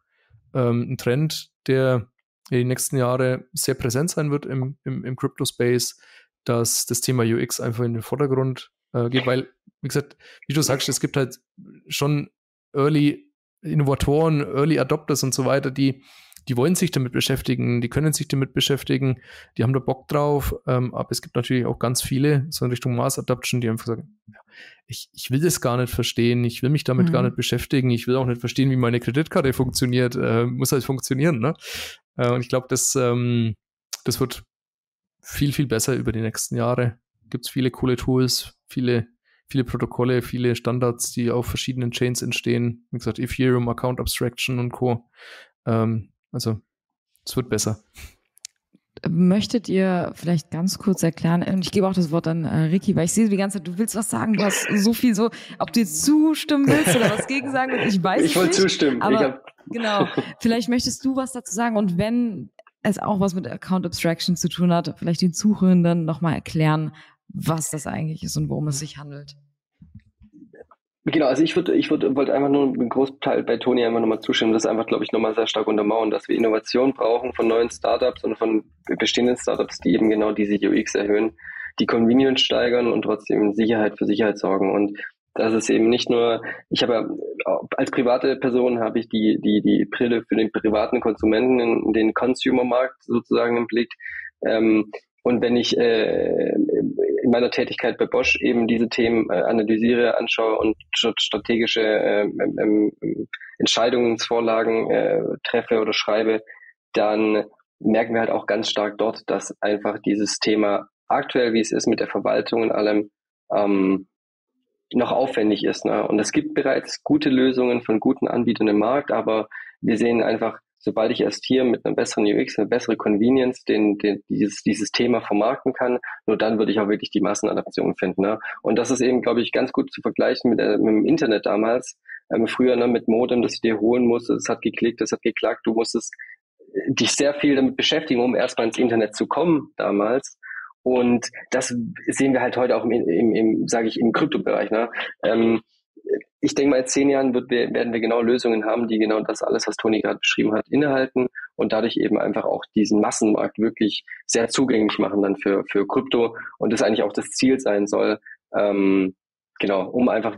Speaker 3: ähm, ein Trend, der in den nächsten Jahre sehr präsent sein wird im, im, im Crypto-Space, dass das Thema UX einfach in den Vordergrund äh, geht, weil, wie gesagt, wie du sagst, es gibt halt schon Early Innovatoren, Early Adopters und so weiter, die die wollen sich damit beschäftigen, die können sich damit beschäftigen, die haben da Bock drauf, ähm, aber es gibt natürlich auch ganz viele, so in Richtung Mass Adoption, die einfach sagen, ja, ich, ich will das gar nicht verstehen, ich will mich damit mhm. gar nicht beschäftigen, ich will auch nicht verstehen, wie meine Kreditkarte funktioniert, äh, muss halt funktionieren, ne? Äh, und ich glaube, das, ähm, das wird viel, viel besser über die nächsten Jahre. Gibt es viele coole Tools, viele viele Protokolle, viele Standards, die auf verschiedenen Chains entstehen. Wie gesagt, Ethereum, Account Abstraction und Co. Ähm, also es wird besser.
Speaker 2: Möchtet ihr vielleicht ganz kurz erklären, und ich gebe auch das Wort an äh, Ricky, weil ich sehe die ganze Zeit, du willst was sagen, du hast so viel so, ob du jetzt zustimmen willst oder was gegen sagen willst, ich weiß
Speaker 1: ich wollte zustimmen.
Speaker 2: Aber hab... genau, vielleicht möchtest du was dazu sagen und wenn es auch was mit Account Abstraction zu tun hat, vielleicht den Zuhörenden nochmal erklären, was das eigentlich ist und worum es sich handelt.
Speaker 1: Genau, also ich würde, ich würde, wollte einfach nur einen Großteil bei Toni einfach nochmal zustimmen. Das ist einfach, glaube ich, nochmal sehr stark untermauern, dass wir Innovation brauchen von neuen Startups und von bestehenden Startups, die eben genau diese UX erhöhen, die Convenience steigern und trotzdem Sicherheit für Sicherheit sorgen. Und das ist eben nicht nur, ich habe ja, als private Person habe ich die, die, die Brille für den privaten Konsumenten in den Consumer-Markt sozusagen im Blick. Ähm, und wenn ich äh, in meiner Tätigkeit bei Bosch eben diese Themen äh, analysiere, anschaue und strategische äh, ähm, Entscheidungsvorlagen äh, treffe oder schreibe, dann merken wir halt auch ganz stark dort, dass einfach dieses Thema aktuell, wie es ist mit der Verwaltung und allem, ähm, noch aufwendig ist. Ne? Und es gibt bereits gute Lösungen von guten Anbietern im Markt, aber wir sehen einfach, sobald ich erst hier mit einer besseren UX, eine bessere Convenience den, den, dieses, dieses Thema vermarkten kann, nur dann würde ich auch wirklich die Massenadaption finden. Ne? Und das ist eben, glaube ich, ganz gut zu vergleichen mit, äh, mit dem Internet damals. Ähm, früher ne, mit Modem, das ich dir holen musste, es hat geklickt, es hat geklackt, du musstest äh, dich sehr viel damit beschäftigen, um erstmal ins Internet zu kommen damals. Und das sehen wir halt heute auch im, im, im sage ich, im Kryptobereich. Ne? Ähm, ich denke mal, in zehn Jahren wird, werden wir genau Lösungen haben, die genau das alles, was Toni gerade beschrieben hat, innehalten und dadurch eben einfach auch diesen Massenmarkt wirklich sehr zugänglich machen dann für, für Krypto und das eigentlich auch das Ziel sein soll, ähm, genau, um einfach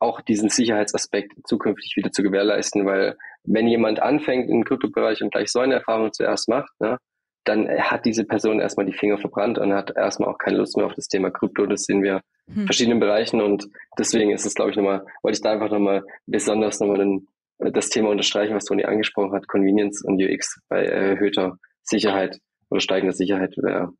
Speaker 1: auch diesen Sicherheitsaspekt zukünftig wieder zu gewährleisten, weil wenn jemand anfängt im Kryptobereich und gleich so eine Erfahrung zuerst macht, ne, dann hat diese Person erstmal die Finger verbrannt und hat erstmal auch keine Lust mehr auf das Thema Krypto. Das sehen wir hm. verschiedenen Bereichen und deswegen ist es, glaube ich, nochmal, wollte ich da einfach nochmal besonders nochmal den, das Thema unterstreichen, was Toni angesprochen hat, Convenience und UX bei erhöhter Sicherheit oder steigender Sicherheit wäre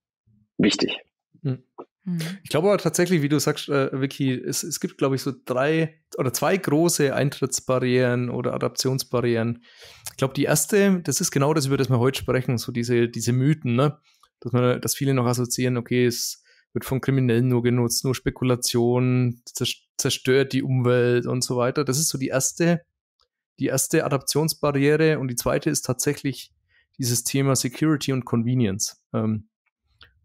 Speaker 1: wichtig.
Speaker 3: Hm. Mhm. Ich glaube aber tatsächlich, wie du sagst, äh, Vicky, es, es gibt, glaube ich, so drei oder zwei große Eintrittsbarrieren oder Adaptionsbarrieren. Ich glaube, die erste, das ist genau das, über das wir heute sprechen, so diese, diese Mythen, ne? Dass man, dass viele noch assoziieren, okay, es wird von Kriminellen nur genutzt, nur Spekulation, zerstört die Umwelt und so weiter. Das ist so die erste, die erste Adaptionsbarriere und die zweite ist tatsächlich dieses Thema Security und Convenience. Ähm,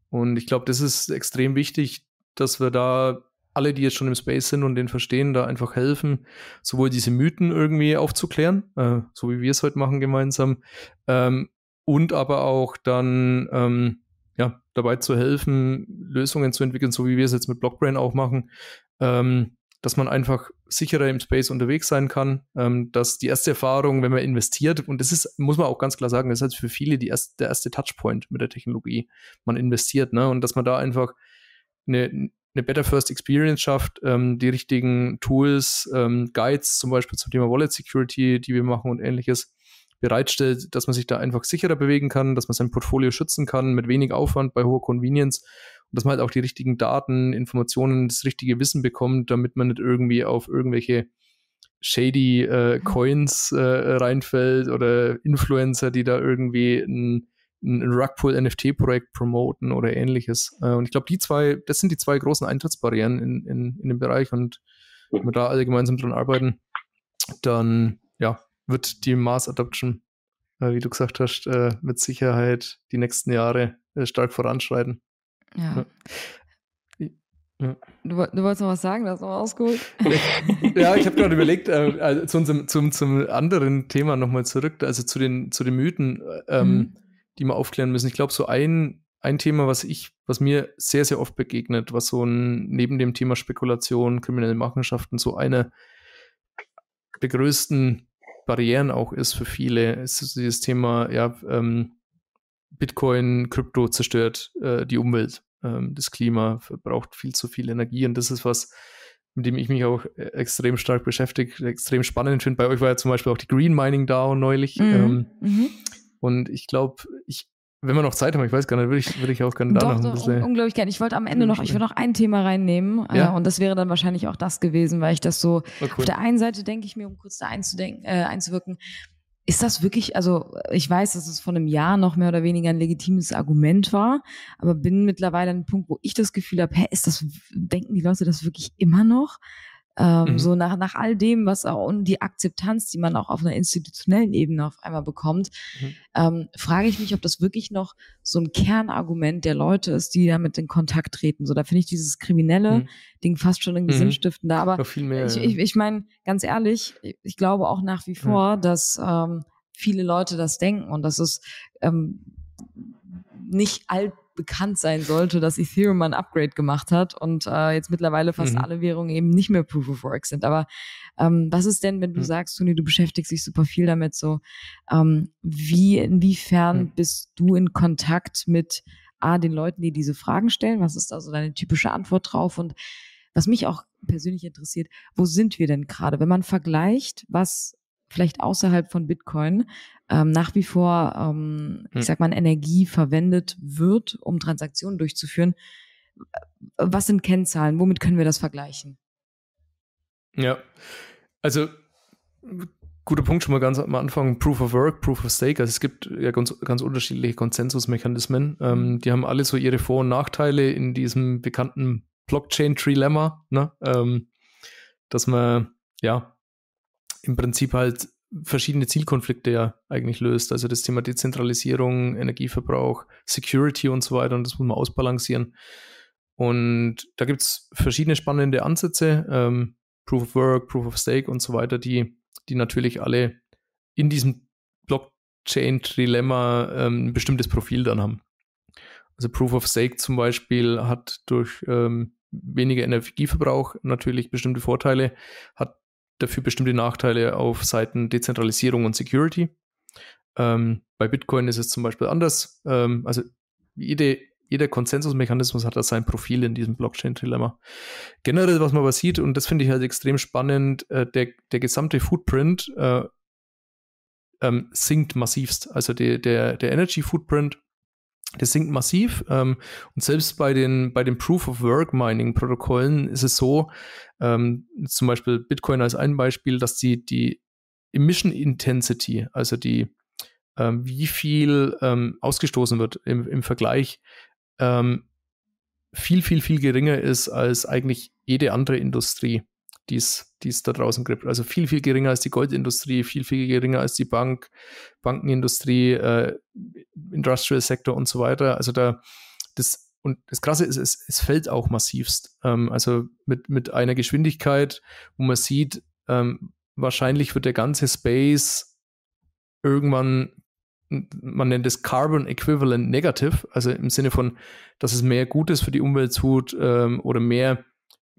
Speaker 3: und ich glaube, das ist extrem wichtig, dass wir da alle, die jetzt schon im Space sind und den verstehen, da einfach helfen, sowohl diese Mythen irgendwie aufzuklären, äh, so wie wir es heute machen gemeinsam, ähm, und aber auch dann ähm, ja, dabei zu helfen, Lösungen zu entwickeln, so wie wir es jetzt mit Blockbrain auch machen, ähm, dass man einfach sicherer im Space unterwegs sein kann, ähm, dass die erste Erfahrung, wenn man investiert, und das ist, muss man auch ganz klar sagen, das ist halt für viele die erste, der erste Touchpoint mit der Technologie. Man investiert, ne? Und dass man da einfach eine, eine Better First Experience schafft, ähm, die richtigen Tools, ähm, Guides zum Beispiel zum Thema Wallet Security, die wir machen und ähnliches, bereitstellt, dass man sich da einfach sicherer bewegen kann, dass man sein Portfolio schützen kann mit wenig Aufwand bei hoher Convenience und dass man halt auch die richtigen Daten, Informationen, das richtige Wissen bekommt, damit man nicht irgendwie auf irgendwelche shady äh, mhm. Coins äh, reinfällt oder Influencer, die da irgendwie ein, ein Rugpool NFT-Projekt promoten oder ähnliches. Äh, und ich glaube, die zwei, das sind die zwei großen Eintrittsbarrieren in, in, in dem Bereich und wenn wir da alle gemeinsam dran arbeiten, dann ja, wird die Mars Adoption, äh, wie du gesagt hast, äh, mit Sicherheit die nächsten Jahre äh, stark voranschreiten.
Speaker 2: Ja. ja. Du, du, wolltest noch was sagen, das noch ausgeholt.
Speaker 3: ja, ich habe gerade überlegt, äh, also zu unserem, zum, zum anderen Thema nochmal zurück, also zu den, zu den Mythen, ähm, mhm. die wir aufklären müssen. Ich glaube, so ein, ein Thema, was ich, was mir sehr, sehr oft begegnet, was so ein, neben dem Thema Spekulation, kriminelle Machenschaften, so eine der größten Barrieren auch ist für viele, ist dieses Thema, ja, ähm, Bitcoin, Krypto zerstört äh, die Umwelt, ähm, das Klima verbraucht viel zu viel Energie und das ist was, mit dem ich mich auch äh, extrem stark beschäftige, extrem spannend finde. Bei euch war ja zum Beispiel auch die Green Mining DAO neulich. Mhm. Ähm, mhm. Und ich glaube, ich, wenn wir noch Zeit haben, ich weiß gar nicht, würde ich, würde ich auch gerne da
Speaker 2: noch ein bisschen. Unglaublich gerne. Ich wollte am Ende noch, ich will noch ein Thema reinnehmen. Äh, ja? Äh, und das wäre dann wahrscheinlich auch das gewesen, weil ich das so, cool. auf der einen Seite denke ich mir, um kurz da einzudenken, äh, einzuwirken, ist das wirklich, also ich weiß, dass es vor einem Jahr noch mehr oder weniger ein legitimes Argument war, aber bin mittlerweile an einem Punkt, wo ich das Gefühl habe, hä, ist das, denken die Leute das wirklich immer noch? Ähm, mhm. So nach, nach all dem, was auch und die Akzeptanz, die man auch auf einer institutionellen Ebene auf einmal bekommt, mhm. ähm, frage ich mich, ob das wirklich noch so ein Kernargument der Leute ist, die damit in Kontakt treten. So, da finde ich dieses kriminelle mhm. Ding fast schon irgendwie mhm. sinnstiftender. Aber mehr, ich, ja. ich, ich meine, ganz ehrlich, ich glaube auch nach wie vor, dass ähm, viele Leute das denken und dass es ähm, nicht alt bekannt sein sollte, dass Ethereum ein Upgrade gemacht hat und äh, jetzt mittlerweile fast mhm. alle Währungen eben nicht mehr Proof of Work sind. Aber ähm, was ist denn, wenn du mhm. sagst, Toni, du beschäftigst dich super viel damit, so ähm, wie inwiefern mhm. bist du in Kontakt mit A, den Leuten, die diese Fragen stellen? Was ist also deine typische Antwort drauf? Und was mich auch persönlich interessiert, wo sind wir denn gerade? Wenn man vergleicht, was vielleicht außerhalb von Bitcoin ähm, nach wie vor, ähm, hm. ich sag mal, Energie verwendet wird, um Transaktionen durchzuführen. Was sind Kennzahlen? Womit können wir das vergleichen?
Speaker 3: Ja, also guter Punkt schon mal ganz am Anfang, Proof of Work, Proof of Stake. Also es gibt ja ganz, ganz unterschiedliche Konsensusmechanismen. Ähm, mhm. die haben alle so ihre Vor- und Nachteile in diesem bekannten Blockchain-Trilemma, ne? ähm, dass man ja im Prinzip halt verschiedene Zielkonflikte ja eigentlich löst. Also das Thema Dezentralisierung, Energieverbrauch, Security und so weiter. Und das muss man ausbalancieren. Und da gibt es verschiedene spannende Ansätze, ähm, Proof of Work, Proof of Stake und so weiter, die, die natürlich alle in diesem Blockchain-Trilemma ähm, ein bestimmtes Profil dann haben. Also Proof of Stake zum Beispiel hat durch ähm, weniger Energieverbrauch natürlich bestimmte Vorteile, hat dafür bestimmte Nachteile auf Seiten Dezentralisierung und Security. Ähm, bei Bitcoin ist es zum Beispiel anders. Ähm, also jede, jeder Konsensusmechanismus hat da sein Profil in diesem Blockchain-Dilemma. Generell, was man aber sieht, und das finde ich halt extrem spannend, äh, der, der gesamte Footprint äh, ähm, sinkt massivst. Also die, der, der Energy Footprint das sinkt massiv. Ähm, und selbst bei den, bei den Proof of Work Mining Protokollen ist es so, ähm, zum Beispiel Bitcoin als ein Beispiel, dass die, die Emission Intensity, also die, ähm, wie viel ähm, ausgestoßen wird im, im Vergleich, ähm, viel, viel, viel geringer ist als eigentlich jede andere Industrie die es da draußen gibt. Also viel, viel geringer als die Goldindustrie, viel, viel geringer als die Bank, Bankenindustrie, äh, Industrial Sector und so weiter. Also da, das, und das Krasse ist, es, es fällt auch massivst. Ähm, also mit, mit einer Geschwindigkeit, wo man sieht, ähm, wahrscheinlich wird der ganze Space irgendwann man nennt es Carbon Equivalent Negative, also im Sinne von, dass es mehr Gutes für die Umwelt tut ähm, oder mehr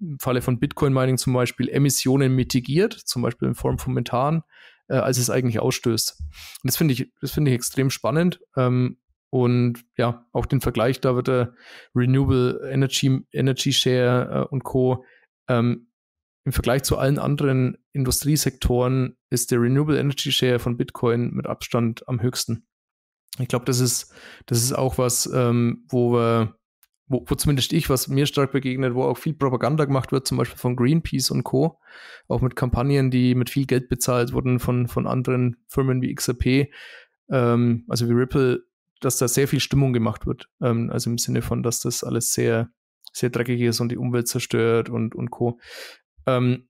Speaker 3: im Falle von Bitcoin-Mining zum Beispiel Emissionen mitigiert, zum Beispiel in Form von Methan, äh, als es eigentlich ausstößt. Und das finde ich, das finde ich extrem spannend. Ähm, und ja, auch den Vergleich, da wird der Renewable Energy, Energy Share äh, und Co. Ähm, im Vergleich zu allen anderen Industriesektoren ist der Renewable Energy Share von Bitcoin mit Abstand am höchsten. Ich glaube, das ist, das ist auch was, ähm, wo wir wo, wo zumindest ich, was mir stark begegnet, wo auch viel Propaganda gemacht wird, zum Beispiel von Greenpeace und Co., auch mit Kampagnen, die mit viel Geld bezahlt wurden von, von anderen Firmen wie XRP, ähm, also wie Ripple, dass da sehr viel Stimmung gemacht wird. Ähm, also im Sinne von, dass das alles sehr, sehr dreckig ist und die Umwelt zerstört und, und Co. Ähm,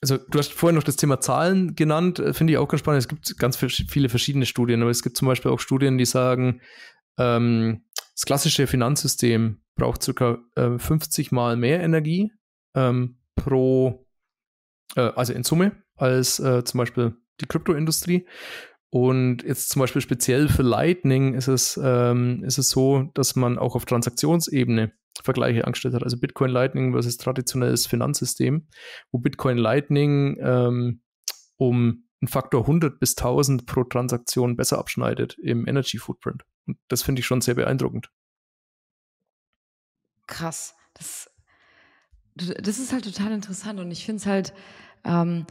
Speaker 3: also du hast vorhin noch das Thema Zahlen genannt, äh, finde ich auch ganz spannend. Es gibt ganz viele verschiedene Studien, aber es gibt zum Beispiel auch Studien, die sagen, ähm, das klassische Finanzsystem braucht circa äh, 50 mal mehr Energie ähm, pro, äh, also in Summe, als äh, zum Beispiel die Kryptoindustrie. Und jetzt zum Beispiel speziell für Lightning ist es, ähm, ist es so, dass man auch auf Transaktionsebene Vergleiche angestellt hat. Also Bitcoin Lightning versus traditionelles Finanzsystem, wo Bitcoin Lightning ähm, um einen Faktor 100 bis 1000 pro Transaktion besser abschneidet im Energy Footprint. Und das finde ich schon sehr beeindruckend.
Speaker 2: Krass. Das, das ist halt total interessant und ich finde es halt, ähm,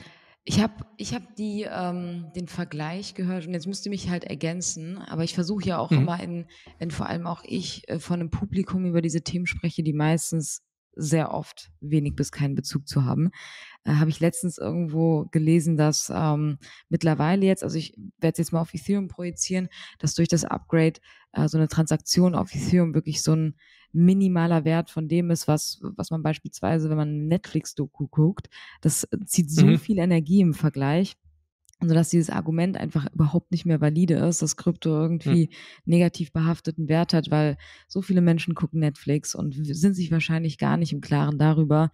Speaker 2: ich habe ich hab die, ähm, den Vergleich gehört und jetzt müsste mich halt ergänzen, aber ich versuche ja auch mhm. immer, in, wenn vor allem auch ich äh, von einem Publikum über diese Themen spreche, die meistens sehr oft wenig bis keinen Bezug zu haben. Äh, Habe ich letztens irgendwo gelesen, dass ähm, mittlerweile jetzt, also ich werde es jetzt mal auf Ethereum projizieren, dass durch das Upgrade äh, so eine Transaktion auf Ethereum wirklich so ein minimaler Wert von dem ist, was, was man beispielsweise, wenn man Netflix-Doku guckt, das zieht so mhm. viel Energie im Vergleich sodass dieses Argument einfach überhaupt nicht mehr valide ist, dass Krypto irgendwie hm. negativ behafteten Wert hat, weil so viele Menschen gucken Netflix und sind sich wahrscheinlich gar nicht im Klaren darüber,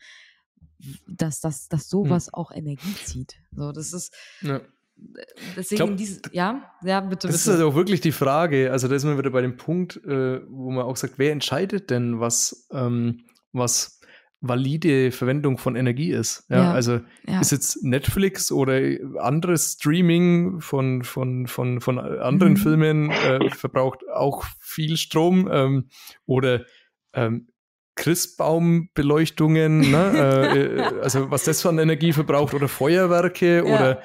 Speaker 2: dass, dass, dass hm. sowas hm. auch Energie zieht. So, das ist. Ja. Deswegen glaub, dieses, ja, ja, bitte.
Speaker 3: Das bitte. ist also auch wirklich die Frage. Also, da ist man wieder bei dem Punkt, äh, wo man auch sagt, wer entscheidet denn, was, ähm, was valide Verwendung von Energie ist. Ja, ja also ja. ist jetzt Netflix oder anderes Streaming von, von, von, von anderen mhm. Filmen äh, verbraucht auch viel Strom ähm, oder ähm, Christbaumbeleuchtungen, ne? Äh, äh, also was das von Energie verbraucht oder Feuerwerke ja. oder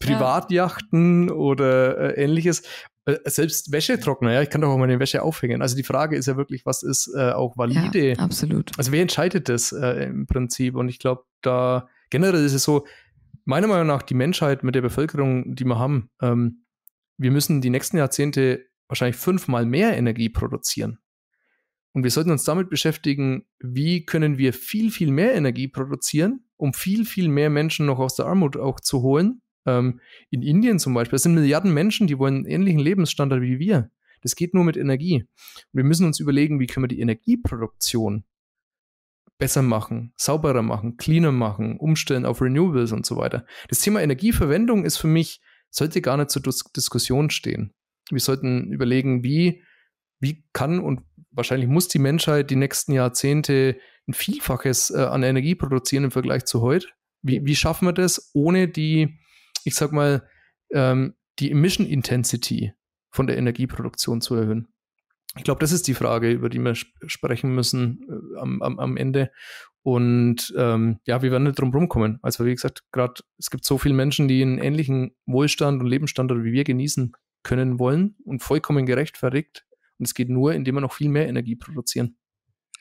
Speaker 3: Privatjachten oder äh, ähnliches. Äh, selbst Wäschetrockner, ja, ich kann doch auch meine Wäsche aufhängen. Also die Frage ist ja wirklich, was ist äh, auch valide?
Speaker 2: Ja, absolut.
Speaker 3: Also wer entscheidet das äh, im Prinzip? Und ich glaube, da generell ist es so, meiner Meinung nach, die Menschheit mit der Bevölkerung, die wir haben, ähm, wir müssen die nächsten Jahrzehnte wahrscheinlich fünfmal mehr Energie produzieren. Und wir sollten uns damit beschäftigen, wie können wir viel, viel mehr Energie produzieren, um viel, viel mehr Menschen noch aus der Armut auch zu holen ähm, in Indien zum Beispiel, es sind Milliarden Menschen, die wollen einen ähnlichen Lebensstandard wie wir. Das geht nur mit Energie. Und wir müssen uns überlegen, wie können wir die Energieproduktion besser machen, sauberer machen, cleaner machen, umstellen auf Renewables und so weiter. Das Thema Energieverwendung ist für mich, sollte gar nicht zur Dis Diskussion stehen. Wir sollten überlegen, wie, wie kann und wahrscheinlich muss die Menschheit die nächsten Jahrzehnte ein Vielfaches äh, an Energie produzieren im Vergleich zu heute. Wie, wie schaffen wir das, ohne die ich sag mal, ähm, die Emission Intensity von der Energieproduktion zu erhöhen? Ich glaube, das ist die Frage, über die wir sp sprechen müssen äh, am, am, am, Ende. Und ähm, ja, wir werden nicht drum rumkommen. Also wie gesagt, gerade es gibt so viele Menschen, die einen ähnlichen Wohlstand und Lebensstandard wie wir genießen können wollen und vollkommen gerechtfertigt. Und es geht nur, indem wir noch viel mehr Energie produzieren.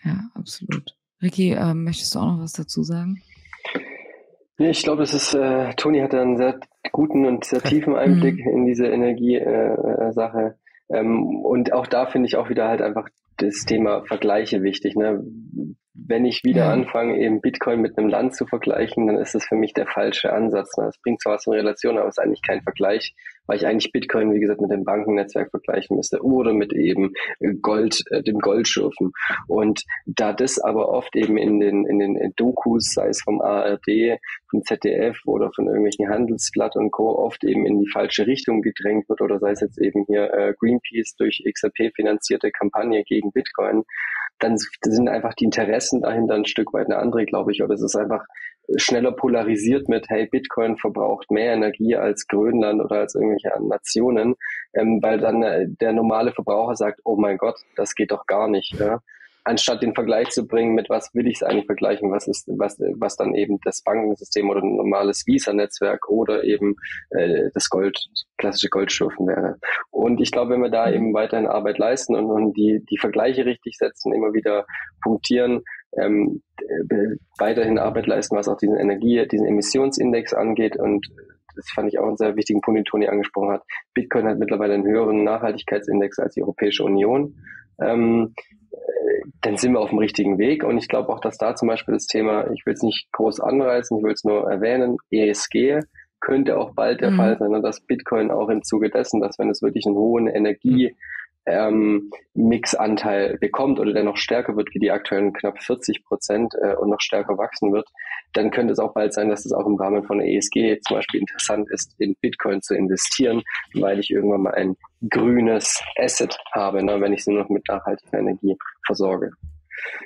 Speaker 2: Ja, absolut. Ricky, äh, möchtest du auch noch was dazu sagen?
Speaker 1: Ja, ich glaube, das ist, äh, Toni hatte einen sehr guten und sehr tiefen Einblick mhm. in diese Energiesache. Äh, ähm, und auch da finde ich auch wieder halt einfach das Thema Vergleiche wichtig. Ne? Wenn ich wieder ja. anfange, eben Bitcoin mit einem Land zu vergleichen, dann ist das für mich der falsche Ansatz. Das bringt zwar was in Relation, aber es ist eigentlich kein Vergleich, weil ich eigentlich Bitcoin, wie gesagt, mit dem Bankennetzwerk vergleichen müsste oder mit eben Gold, äh, dem Goldschürfen. Und da das aber oft eben in den, in den Dokus, sei es vom ARD, vom ZDF oder von irgendwelchen Handelsblatt und Co. oft eben in die falsche Richtung gedrängt wird oder sei es jetzt eben hier äh, Greenpeace durch XRP finanzierte Kampagne gegen Bitcoin, dann sind einfach die Interessen dahinter ein Stück weit eine andere, glaube ich. Oder es ist einfach schneller polarisiert mit, hey, Bitcoin verbraucht mehr Energie als Grönland oder als irgendwelche Nationen, ähm, weil dann äh, der normale Verbraucher sagt, oh mein Gott, das geht doch gar nicht. Ja? Anstatt den Vergleich zu bringen mit was will ich es eigentlich vergleichen, was ist, was, was dann eben das Bankensystem oder ein normales Visa-Netzwerk oder eben äh, das Gold, klassische Goldschürfen wäre. Und ich glaube, wenn wir da mhm. eben weiterhin Arbeit leisten und, und die, die Vergleiche richtig setzen, immer wieder punktieren, ähm, weiterhin Arbeit leisten, was auch diesen Energie, diesen Emissionsindex angeht und das fand ich auch einen sehr wichtigen Punkt, den Toni angesprochen hat. Bitcoin hat mittlerweile einen höheren Nachhaltigkeitsindex als die Europäische Union. Ähm, dann sind wir auf dem richtigen Weg. Und ich glaube auch, dass da zum Beispiel das Thema, ich will es nicht groß anreißen, ich will es nur erwähnen, ESG könnte auch bald der mhm. Fall sein, und dass Bitcoin auch im Zuge dessen, dass wenn es wirklich einen hohen Energie ähm, Mixanteil bekommt oder der noch stärker wird wie die aktuellen knapp 40 Prozent äh, und noch stärker wachsen wird, dann könnte es auch bald sein, dass es auch im Rahmen von ESG zum Beispiel interessant ist, in Bitcoin zu investieren, weil ich irgendwann mal ein grünes Asset habe, ne, wenn ich sie noch mit nachhaltiger Energie versorge.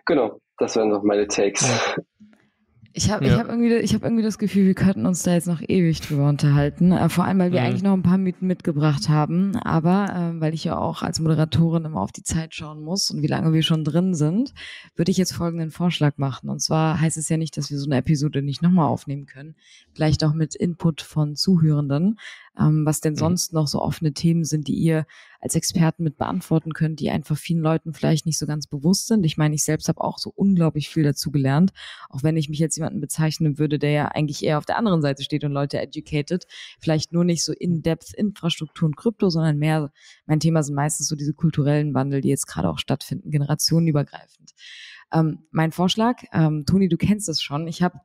Speaker 1: Genau, das wären noch meine Takes.
Speaker 2: Ich habe ja. hab irgendwie, hab irgendwie das Gefühl, wir könnten uns da jetzt noch ewig drüber unterhalten. Äh, vor allem, weil wir mhm. eigentlich noch ein paar Mythen mitgebracht haben. Aber äh, weil ich ja auch als Moderatorin immer auf die Zeit schauen muss und wie lange wir schon drin sind, würde ich jetzt folgenden Vorschlag machen. Und zwar heißt es ja nicht, dass wir so eine Episode nicht nochmal aufnehmen können. Vielleicht auch mit Input von Zuhörenden. Ähm, was denn mhm. sonst noch so offene Themen sind, die ihr als Experten mit beantworten könnt, die einfach vielen Leuten vielleicht nicht so ganz bewusst sind. Ich meine, ich selbst habe auch so unglaublich viel dazu gelernt, auch wenn ich mich jetzt jemanden bezeichnen würde, der ja eigentlich eher auf der anderen Seite steht und Leute educated, vielleicht nur nicht so in-depth Infrastruktur und Krypto, sondern mehr, mein Thema sind meistens so diese kulturellen Wandel, die jetzt gerade auch stattfinden, generationenübergreifend. Ähm, mein Vorschlag, ähm, Toni, du kennst es schon, ich habe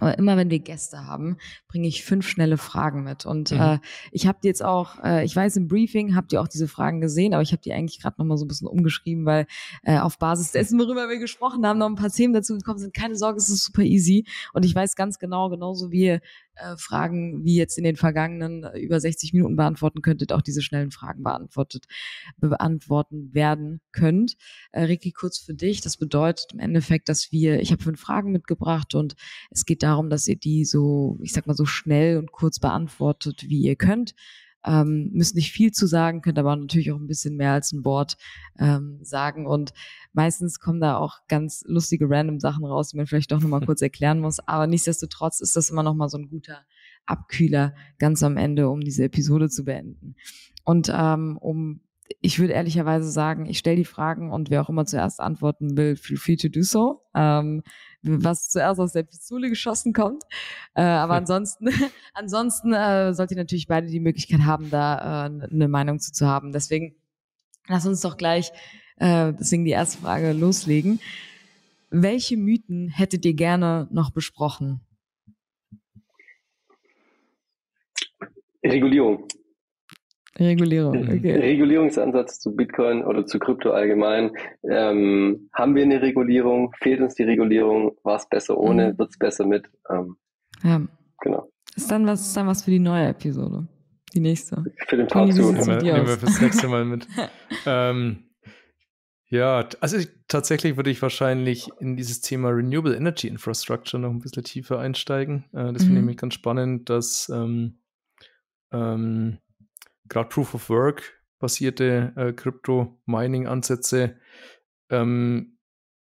Speaker 2: aber immer wenn wir Gäste haben, bringe ich fünf schnelle Fragen mit. Und mhm. äh, ich habe die jetzt auch, äh, ich weiß, im Briefing habt ihr auch diese Fragen gesehen, aber ich habe die eigentlich gerade nochmal so ein bisschen umgeschrieben, weil äh, auf Basis dessen, worüber wir gesprochen haben, noch ein paar Themen dazu gekommen sind. Keine Sorge, es ist super easy. Und ich weiß ganz genau, genauso wie äh, Fragen wie jetzt in den vergangenen äh, über 60 Minuten beantworten könntet, auch diese schnellen Fragen beantwortet, beantworten werden könnt. Äh, Ricky, kurz für dich. Das bedeutet im Endeffekt, dass wir, ich habe fünf Fragen mitgebracht und es geht darum, dass ihr die so, ich sag mal, so schnell und kurz beantwortet, wie ihr könnt. Ähm, müsst nicht viel zu sagen, könnt aber natürlich auch ein bisschen mehr als ein Wort ähm, sagen. Und meistens kommen da auch ganz lustige random Sachen raus, die man vielleicht doch nochmal kurz erklären muss. Aber nichtsdestotrotz ist das immer nochmal so ein guter Abkühler ganz am Ende, um diese Episode zu beenden. Und ähm, um ich würde ehrlicherweise sagen, ich stelle die Fragen und wer auch immer zuerst antworten will, feel free to do so. Ähm, was zuerst aus der Pistole geschossen kommt. Äh, aber ansonsten, ansonsten äh, sollt ihr natürlich beide die Möglichkeit haben, da äh, eine Meinung zu, zu haben. Deswegen lass uns doch gleich, äh, deswegen die erste Frage loslegen. Welche Mythen hättet ihr gerne noch besprochen?
Speaker 1: Regulierung.
Speaker 2: Regulierung, okay.
Speaker 1: Regulierungsansatz zu Bitcoin oder zu Krypto allgemein. Ähm, haben wir eine Regulierung? Fehlt uns die Regulierung? War es besser ohne? Mhm. Wird es besser mit? Ähm,
Speaker 2: ja. Genau. Ist dann was, ist dann was für die neue Episode? Die nächste.
Speaker 1: Für den Part 2.
Speaker 3: Nehmen, wir, nehmen wir fürs nächste Mal mit. ähm, ja, also ich, tatsächlich würde ich wahrscheinlich in dieses Thema Renewable Energy Infrastructure noch ein bisschen tiefer einsteigen. Äh, das mhm. finde ich nämlich ganz spannend, dass ähm, ähm, gerade Proof of Work basierte äh, Crypto-Mining-Ansätze ähm,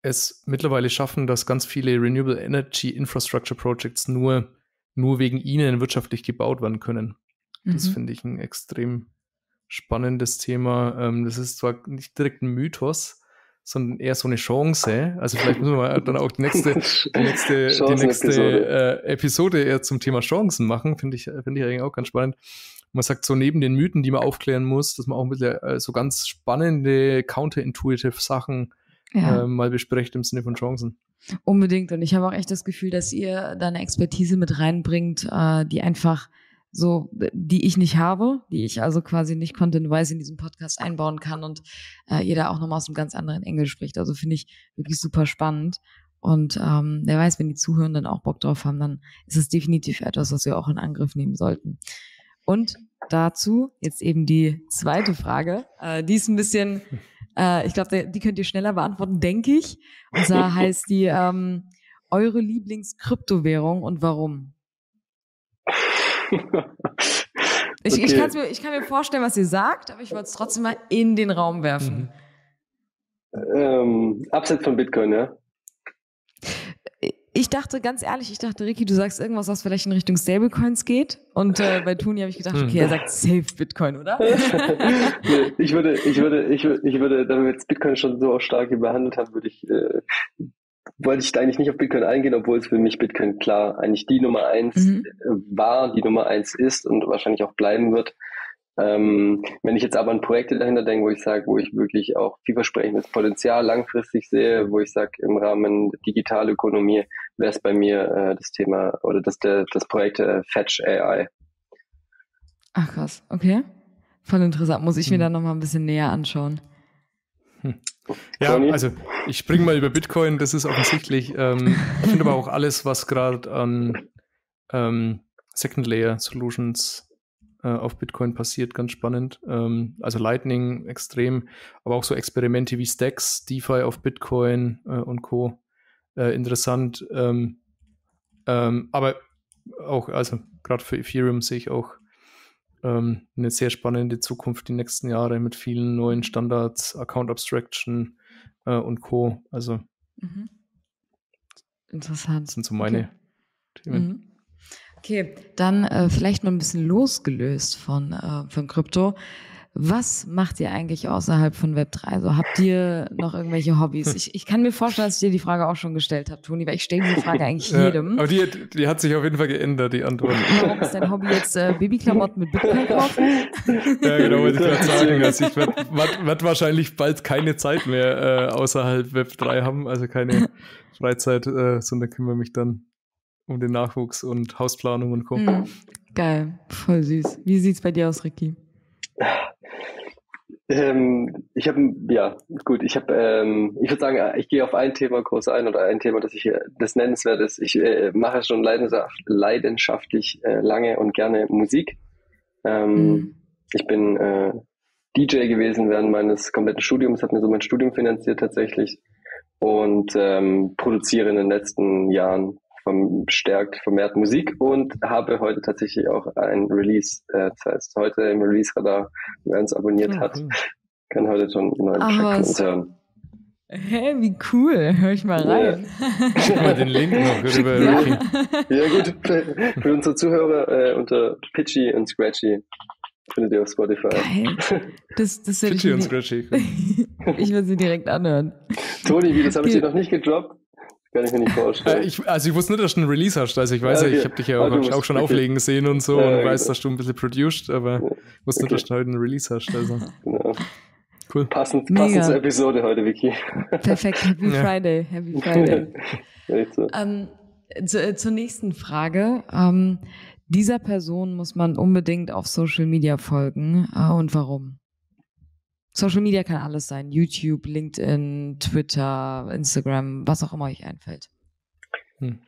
Speaker 3: es mittlerweile schaffen, dass ganz viele Renewable Energy Infrastructure Projects nur, nur wegen ihnen wirtschaftlich gebaut werden können. Mhm. Das finde ich ein extrem spannendes Thema. Ähm, das ist zwar nicht direkt ein Mythos, sondern eher so eine Chance. Also vielleicht müssen wir dann auch die nächste, die nächste, die nächste äh, Episode eher zum Thema Chancen machen. Finde ich, finde ich eigentlich auch ganz spannend man sagt so neben den Mythen, die man aufklären muss, dass man auch ein bisschen äh, so ganz spannende, counterintuitive Sachen ja. äh, mal besprecht im Sinne von Chancen.
Speaker 2: Unbedingt. Und ich habe auch echt das Gefühl, dass ihr da eine Expertise mit reinbringt, äh, die einfach so, die ich nicht habe, die ich also quasi nicht content-wise in diesem Podcast einbauen kann und äh, ihr da auch nochmal aus einem ganz anderen Engel spricht. Also finde ich wirklich super spannend. Und ähm, wer weiß, wenn die Zuhörenden auch Bock drauf haben, dann ist es definitiv etwas, was wir auch in Angriff nehmen sollten. Und dazu jetzt eben die zweite Frage. Äh, die ist ein bisschen, äh, ich glaube, die könnt ihr schneller beantworten, denke ich. Und zwar heißt die ähm, eure Lieblingskryptowährung und warum? Ich, okay. ich, mir, ich kann mir vorstellen, was ihr sagt, aber ich wollte es trotzdem mal in den Raum werfen.
Speaker 1: Mhm. Ähm, abseits von Bitcoin, ja?
Speaker 2: Ich dachte, ganz ehrlich, ich dachte, Ricky, du sagst irgendwas, was vielleicht in Richtung Stablecoins geht. Und äh, bei Tuni habe ich gedacht, okay, er sagt safe Bitcoin, oder?
Speaker 1: nee, ich würde, ich würde, ich würde, ich würde, da wir jetzt Bitcoin schon so stark behandelt haben, würde ich, äh, wollte ich eigentlich nicht auf Bitcoin eingehen, obwohl es für mich Bitcoin klar eigentlich die Nummer eins mhm. war, die Nummer eins ist und wahrscheinlich auch bleiben wird. Ähm, wenn ich jetzt aber an Projekte dahinter denke, wo ich sage, wo ich wirklich auch vielversprechendes Potenzial langfristig sehe, wo ich sage, im Rahmen der Digitalökonomie wäre es bei mir äh, das Thema oder das, der, das Projekt äh, Fetch AI.
Speaker 2: Ach krass, okay. Voll interessant. Muss ich mir hm. dann nochmal ein bisschen näher anschauen.
Speaker 3: Hm. Ja, also ich springe mal über Bitcoin, das ist offensichtlich. Ähm, ich finde aber auch alles, was gerade an ähm, Second Layer Solutions äh, auf Bitcoin passiert, ganz spannend. Ähm, also Lightning extrem, aber auch so Experimente wie Stacks, DeFi auf Bitcoin äh, und Co. Äh, interessant. Ähm, ähm, aber auch, also gerade für Ethereum sehe ich auch ähm, eine sehr spannende Zukunft die nächsten Jahre mit vielen neuen Standards, Account Abstraction äh, und Co. Also
Speaker 2: mhm. interessant.
Speaker 3: Das sind so meine okay. Themen. Mhm.
Speaker 2: Okay, dann äh, vielleicht mal ein bisschen losgelöst von, äh, von Krypto. Was macht ihr eigentlich außerhalb von Web3? Also habt ihr noch irgendwelche Hobbys? Ich, ich kann mir vorstellen, dass ich dir die Frage auch schon gestellt habe, Toni, weil ich stelle diese Frage eigentlich jedem.
Speaker 3: Ja, aber die, die hat sich auf jeden Fall geändert, die Antwort.
Speaker 2: Warum ist dein Hobby jetzt äh, Babyklamotten mit Bitcoin kaufen?
Speaker 3: Ja, genau, wollte ich gerade sagen. Also ich werde werd wahrscheinlich bald keine Zeit mehr äh, außerhalb Web3 haben, also keine Freizeit, äh, sondern kümmere mich dann um den Nachwuchs und Hausplanung und Co. Mhm.
Speaker 2: Geil, voll süß. Wie sieht's bei dir aus, Ricky?
Speaker 1: Ähm, ich habe, ja, gut, ich habe, ähm, ich würde sagen, ich gehe auf ein Thema groß ein oder ein Thema, das ich das nennenswert ist. Ich äh, mache schon leidenschaft, leidenschaftlich äh, lange und gerne Musik. Ähm, mhm. Ich bin äh, DJ gewesen während meines kompletten Studiums, habe mir so mein Studium finanziert tatsächlich und ähm, produziere in den letzten Jahren verstärkt vermehrt Musik und habe heute tatsächlich auch ein Release. Äh, das heißt, heute im Release-Radar, wer uns abonniert ja, hat, kann heute schon einen neuen Ach, Track hören.
Speaker 2: Hä, wie cool. Hör ich mal rein.
Speaker 3: Ja. Schick mal den Link noch
Speaker 1: über ja. ja gut, für, unsere Zuhörer äh, unter Pitchy und Scratchy findet ihr auf Spotify.
Speaker 2: Geil. Das, das
Speaker 3: Pitchy und Scratchy.
Speaker 2: ich will sie direkt anhören.
Speaker 1: Toni, wie, das habe ich dir noch nicht gedroppt? Kann ich mir nicht vorstellen.
Speaker 3: Ich, also ich wusste nicht, dass du einen Release hast. Also ich weiß ja, okay. ich habe dich ja auch, auch schon okay. auflegen gesehen und so ja, und weiß, dass du ein bisschen produced, aber ich wusste okay. nicht, dass du heute einen Release hast. Also. Genau.
Speaker 1: Cool. Passend, passend zur Episode heute, Vicky.
Speaker 2: Perfekt. Happy Friday. Happy Friday. so. ähm, zu, äh, zur nächsten Frage. Ähm, dieser Person muss man unbedingt auf Social Media folgen. Äh, und warum? Social Media kann alles sein. YouTube, LinkedIn, Twitter, Instagram, was auch immer euch einfällt. Hm.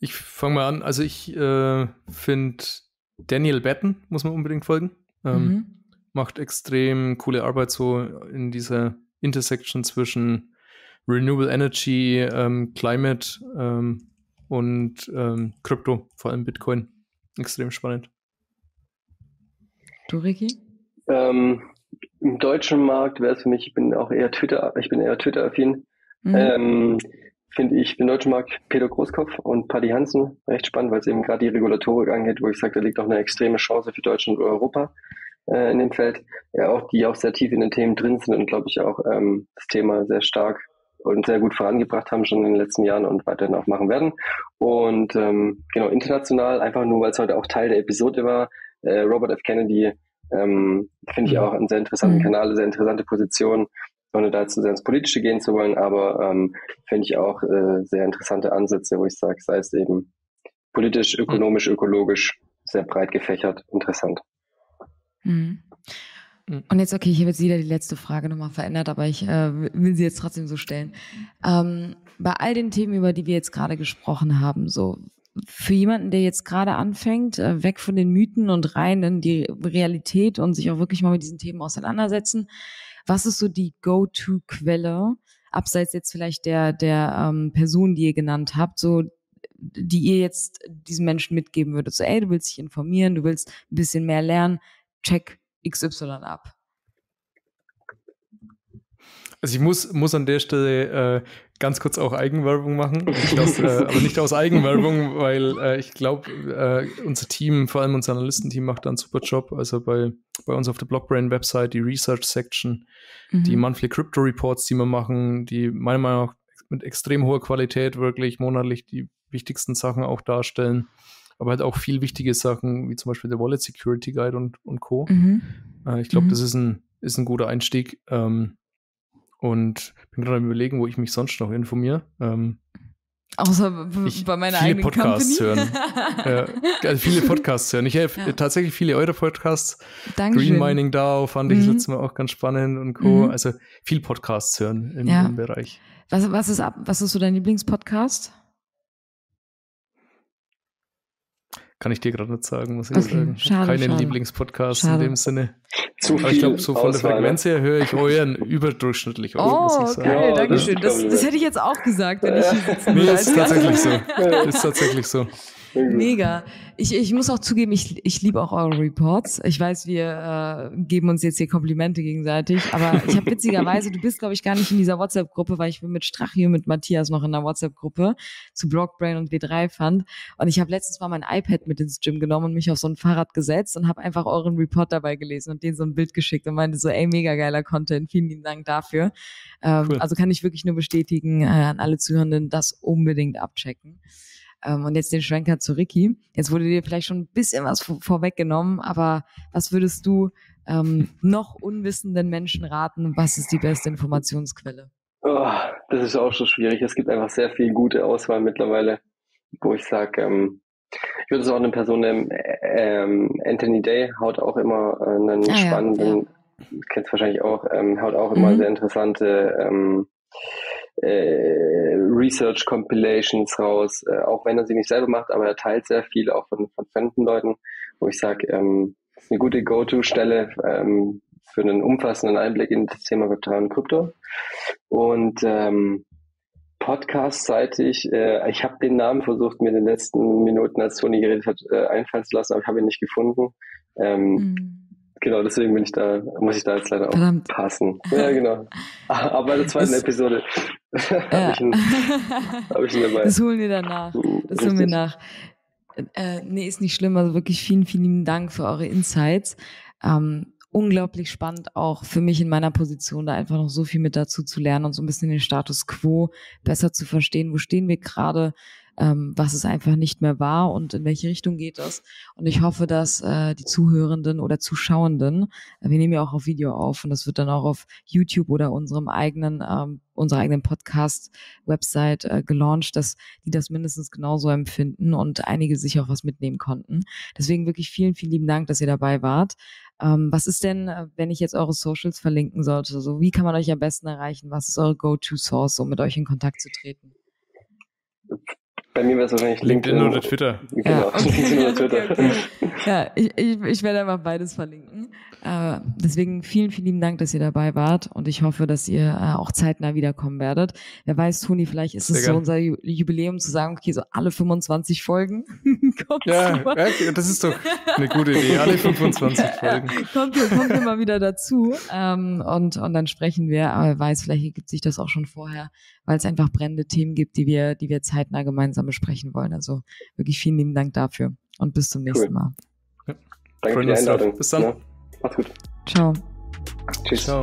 Speaker 3: Ich fange mal an. Also ich äh, finde Daniel Batten muss man unbedingt folgen. Ähm, mhm. Macht extrem coole Arbeit so in dieser Intersection zwischen Renewable Energy, ähm, Climate ähm, und ähm, Krypto, vor allem Bitcoin. Extrem spannend.
Speaker 2: Du, Ricky?
Speaker 1: Ähm, im deutschen Markt wäre es für mich, ich bin auch eher Twitter, ich bin eher Twitter-affin. Mhm. Ähm, finde ich den deutschen Markt Peter Großkopf und Paddy Hansen recht spannend, weil es eben gerade die Regulatorik angeht, wo ich sage, da liegt auch eine extreme Chance für Deutschland und Europa äh, in dem Feld. Ja, auch die auch sehr tief in den Themen drin sind und glaube ich auch ähm, das Thema sehr stark und sehr gut vorangebracht haben schon in den letzten Jahren und weiterhin auch machen werden. Und ähm, genau, international, einfach nur, weil es heute auch Teil der Episode war, äh, Robert F. Kennedy ähm, Finde ich mhm. auch einen sehr interessanten mhm. Kanal, eine sehr interessante Position, ohne da jetzt zu sehr ins Politische gehen zu wollen, aber ähm, finde ich auch äh, sehr interessante Ansätze, wo ich sage, sei es eben politisch, mhm. ökonomisch, mhm. ökologisch, sehr breit gefächert, interessant.
Speaker 2: Mhm. Und jetzt, okay, ich habe jetzt wieder die letzte Frage nochmal verändert, aber ich äh, will sie jetzt trotzdem so stellen. Ähm, bei all den Themen, über die wir jetzt gerade gesprochen haben, so für jemanden, der jetzt gerade anfängt, äh, weg von den Mythen und rein in die Realität und sich auch wirklich mal mit diesen Themen auseinandersetzen, was ist so die Go-To-Quelle, abseits jetzt vielleicht der, der ähm, Person, die ihr genannt habt, so die ihr jetzt diesen Menschen mitgeben würdet? So, ey, du willst dich informieren, du willst ein bisschen mehr lernen, check XY ab.
Speaker 3: Also ich muss, muss an der Stelle äh, ganz kurz auch Eigenwerbung machen. Nicht aus, äh, aber nicht aus Eigenwerbung, weil äh, ich glaube, äh, unser Team, vor allem unser Analystenteam, macht da einen super Job. Also bei, bei uns auf der Blockbrain-Website, die Research Section, mhm. die Monthly Crypto Reports, die wir machen, die meiner Meinung nach mit extrem hoher Qualität wirklich monatlich die wichtigsten Sachen auch darstellen. Aber halt auch viel wichtige Sachen, wie zum Beispiel der Wallet Security Guide und, und Co. Mhm. Äh, ich glaube, mhm. das ist ein, ist ein guter Einstieg. Ähm, und bin gerade am überlegen, wo ich mich sonst noch informiere. Ähm,
Speaker 2: Außer bei meiner
Speaker 3: viele
Speaker 2: eigenen
Speaker 3: Podcasts
Speaker 2: Company.
Speaker 3: hören. ja, also viele Podcasts hören. Ich habe ja. tatsächlich viele eure Podcasts.
Speaker 2: Dankeschön.
Speaker 3: Green Mining DAO fand ich mhm. letztes Mal auch ganz spannend und Co. Mhm. Also viel Podcasts hören in ja. dem Bereich.
Speaker 2: Was, was, ist, was ist so dein Lieblingspodcast?
Speaker 3: Kann ich dir gerade nicht sagen, muss ich
Speaker 2: okay,
Speaker 3: sagen.
Speaker 2: Schade,
Speaker 3: Keinen
Speaker 2: schade.
Speaker 3: Lieblingspodcast in dem Sinne.
Speaker 1: Zu
Speaker 3: Aber ich glaube, so von der Frequenz her höre ich euren überdurchschnittlich
Speaker 2: oh, muss ich sagen. Okay, ja, danke schön. Das, das, hätte ich jetzt auch gesagt, wenn ich hier sitzen
Speaker 3: Nee, ist tatsächlich so. ist tatsächlich so.
Speaker 2: Mega. Ich, ich muss auch zugeben, ich, ich liebe auch eure Reports. Ich weiß, wir äh, geben uns jetzt hier Komplimente gegenseitig, aber ich habe witzigerweise, du bist, glaube ich, gar nicht in dieser WhatsApp-Gruppe, weil ich bin mit Strachi und mit Matthias noch in der WhatsApp-Gruppe zu Blockbrain und W3 fand. Und ich habe letztens mal mein iPad mit ins Gym genommen und mich auf so ein Fahrrad gesetzt und habe einfach euren Report dabei gelesen und denen so ein Bild geschickt und meinte so, ey, mega geiler Content, vielen lieben Dank dafür. Ähm, cool. Also kann ich wirklich nur bestätigen äh, an alle Zuhörenden, das unbedingt abchecken. Ähm, und jetzt den Schwenker zu Ricky. Jetzt wurde dir vielleicht schon ein bisschen was vor vorweggenommen, aber was würdest du ähm, noch unwissenden Menschen raten? Was ist die beste Informationsquelle?
Speaker 1: Oh, das ist auch so schwierig. Es gibt einfach sehr viel gute Auswahl mittlerweile, wo ich sage, ähm, ich würde es auch eine Person nehmen, ähm, Anthony Day haut auch immer einen ah, spannenden, ja, ja. kennst wahrscheinlich auch, ähm, haut auch immer mhm. sehr interessante ähm, äh, Research Compilations raus, äh, auch wenn er sie nicht selber macht, aber er teilt sehr viel auch von, von fremden Leuten, wo ich sage, ähm, eine gute Go-To-Stelle ähm, für einen umfassenden Einblick in das Thema Web3 und Krypto. Und ähm, Podcast-seitig, äh, ich habe den Namen versucht, mir in den letzten Minuten, als Toni geredet hat, äh, einfallen zu lassen, aber ich habe ihn nicht gefunden. Ähm, mhm. Genau, deswegen bin ich da, muss ich da jetzt leider auch passen. Ja, genau. Aber bei der zweiten das, Episode habe ich, ihn, hab ich ihn dabei.
Speaker 2: Das holen wir danach. Das holen wir nach. Äh, nee, ist nicht schlimm. Also wirklich vielen, vielen Dank für eure Insights. Ähm, unglaublich spannend auch für mich in meiner Position, da einfach noch so viel mit dazu zu lernen und so ein bisschen den Status quo besser zu verstehen. Wo stehen wir gerade? Ähm, was es einfach nicht mehr war und in welche Richtung geht das. Und ich hoffe, dass äh, die Zuhörenden oder Zuschauenden, äh, wir nehmen ja auch auf Video auf und das wird dann auch auf YouTube oder unserem eigenen, ähm, unserer eigenen Podcast-Website äh, gelauncht, dass die das mindestens genauso empfinden und einige sich auch was mitnehmen konnten. Deswegen wirklich vielen, vielen lieben Dank, dass ihr dabei wart. Ähm, was ist denn, äh, wenn ich jetzt eure Socials verlinken sollte? So, wie kann man euch am besten erreichen? Was ist eure Go-To-Source, um mit euch in Kontakt zu treten?
Speaker 1: Bei mir wäre es wahrscheinlich LinkedIn, LinkedIn oder Twitter.
Speaker 3: Genau, ja, okay. LinkedIn
Speaker 2: oder Twitter. Okay, okay. ja ich, ich, ich werde einfach beides verlinken. Äh, deswegen vielen, vielen lieben Dank, dass ihr dabei wart und ich hoffe, dass ihr äh, auch zeitnah wiederkommen werdet. Wer weiß, Toni, vielleicht ist Sehr es so unser Jubiläum zu sagen, okay, so alle 25 Folgen.
Speaker 3: ja, ja, das ist doch eine gute Idee. Alle 25 Folgen.
Speaker 2: kommt, kommt immer wieder dazu ähm, und, und dann sprechen wir. Aber wer weiß, vielleicht ergibt sich das auch schon vorher, weil es einfach brennende Themen gibt, die wir, die wir zeitnah gemeinsam besprechen wollen. Also wirklich vielen lieben Dank dafür und bis zum nächsten cool. Mal.
Speaker 1: Ja. Danke für die Einladung.
Speaker 3: Bis dann. Ja.
Speaker 1: Macht's gut.
Speaker 2: Ciao.
Speaker 1: Tschüss. Ciao.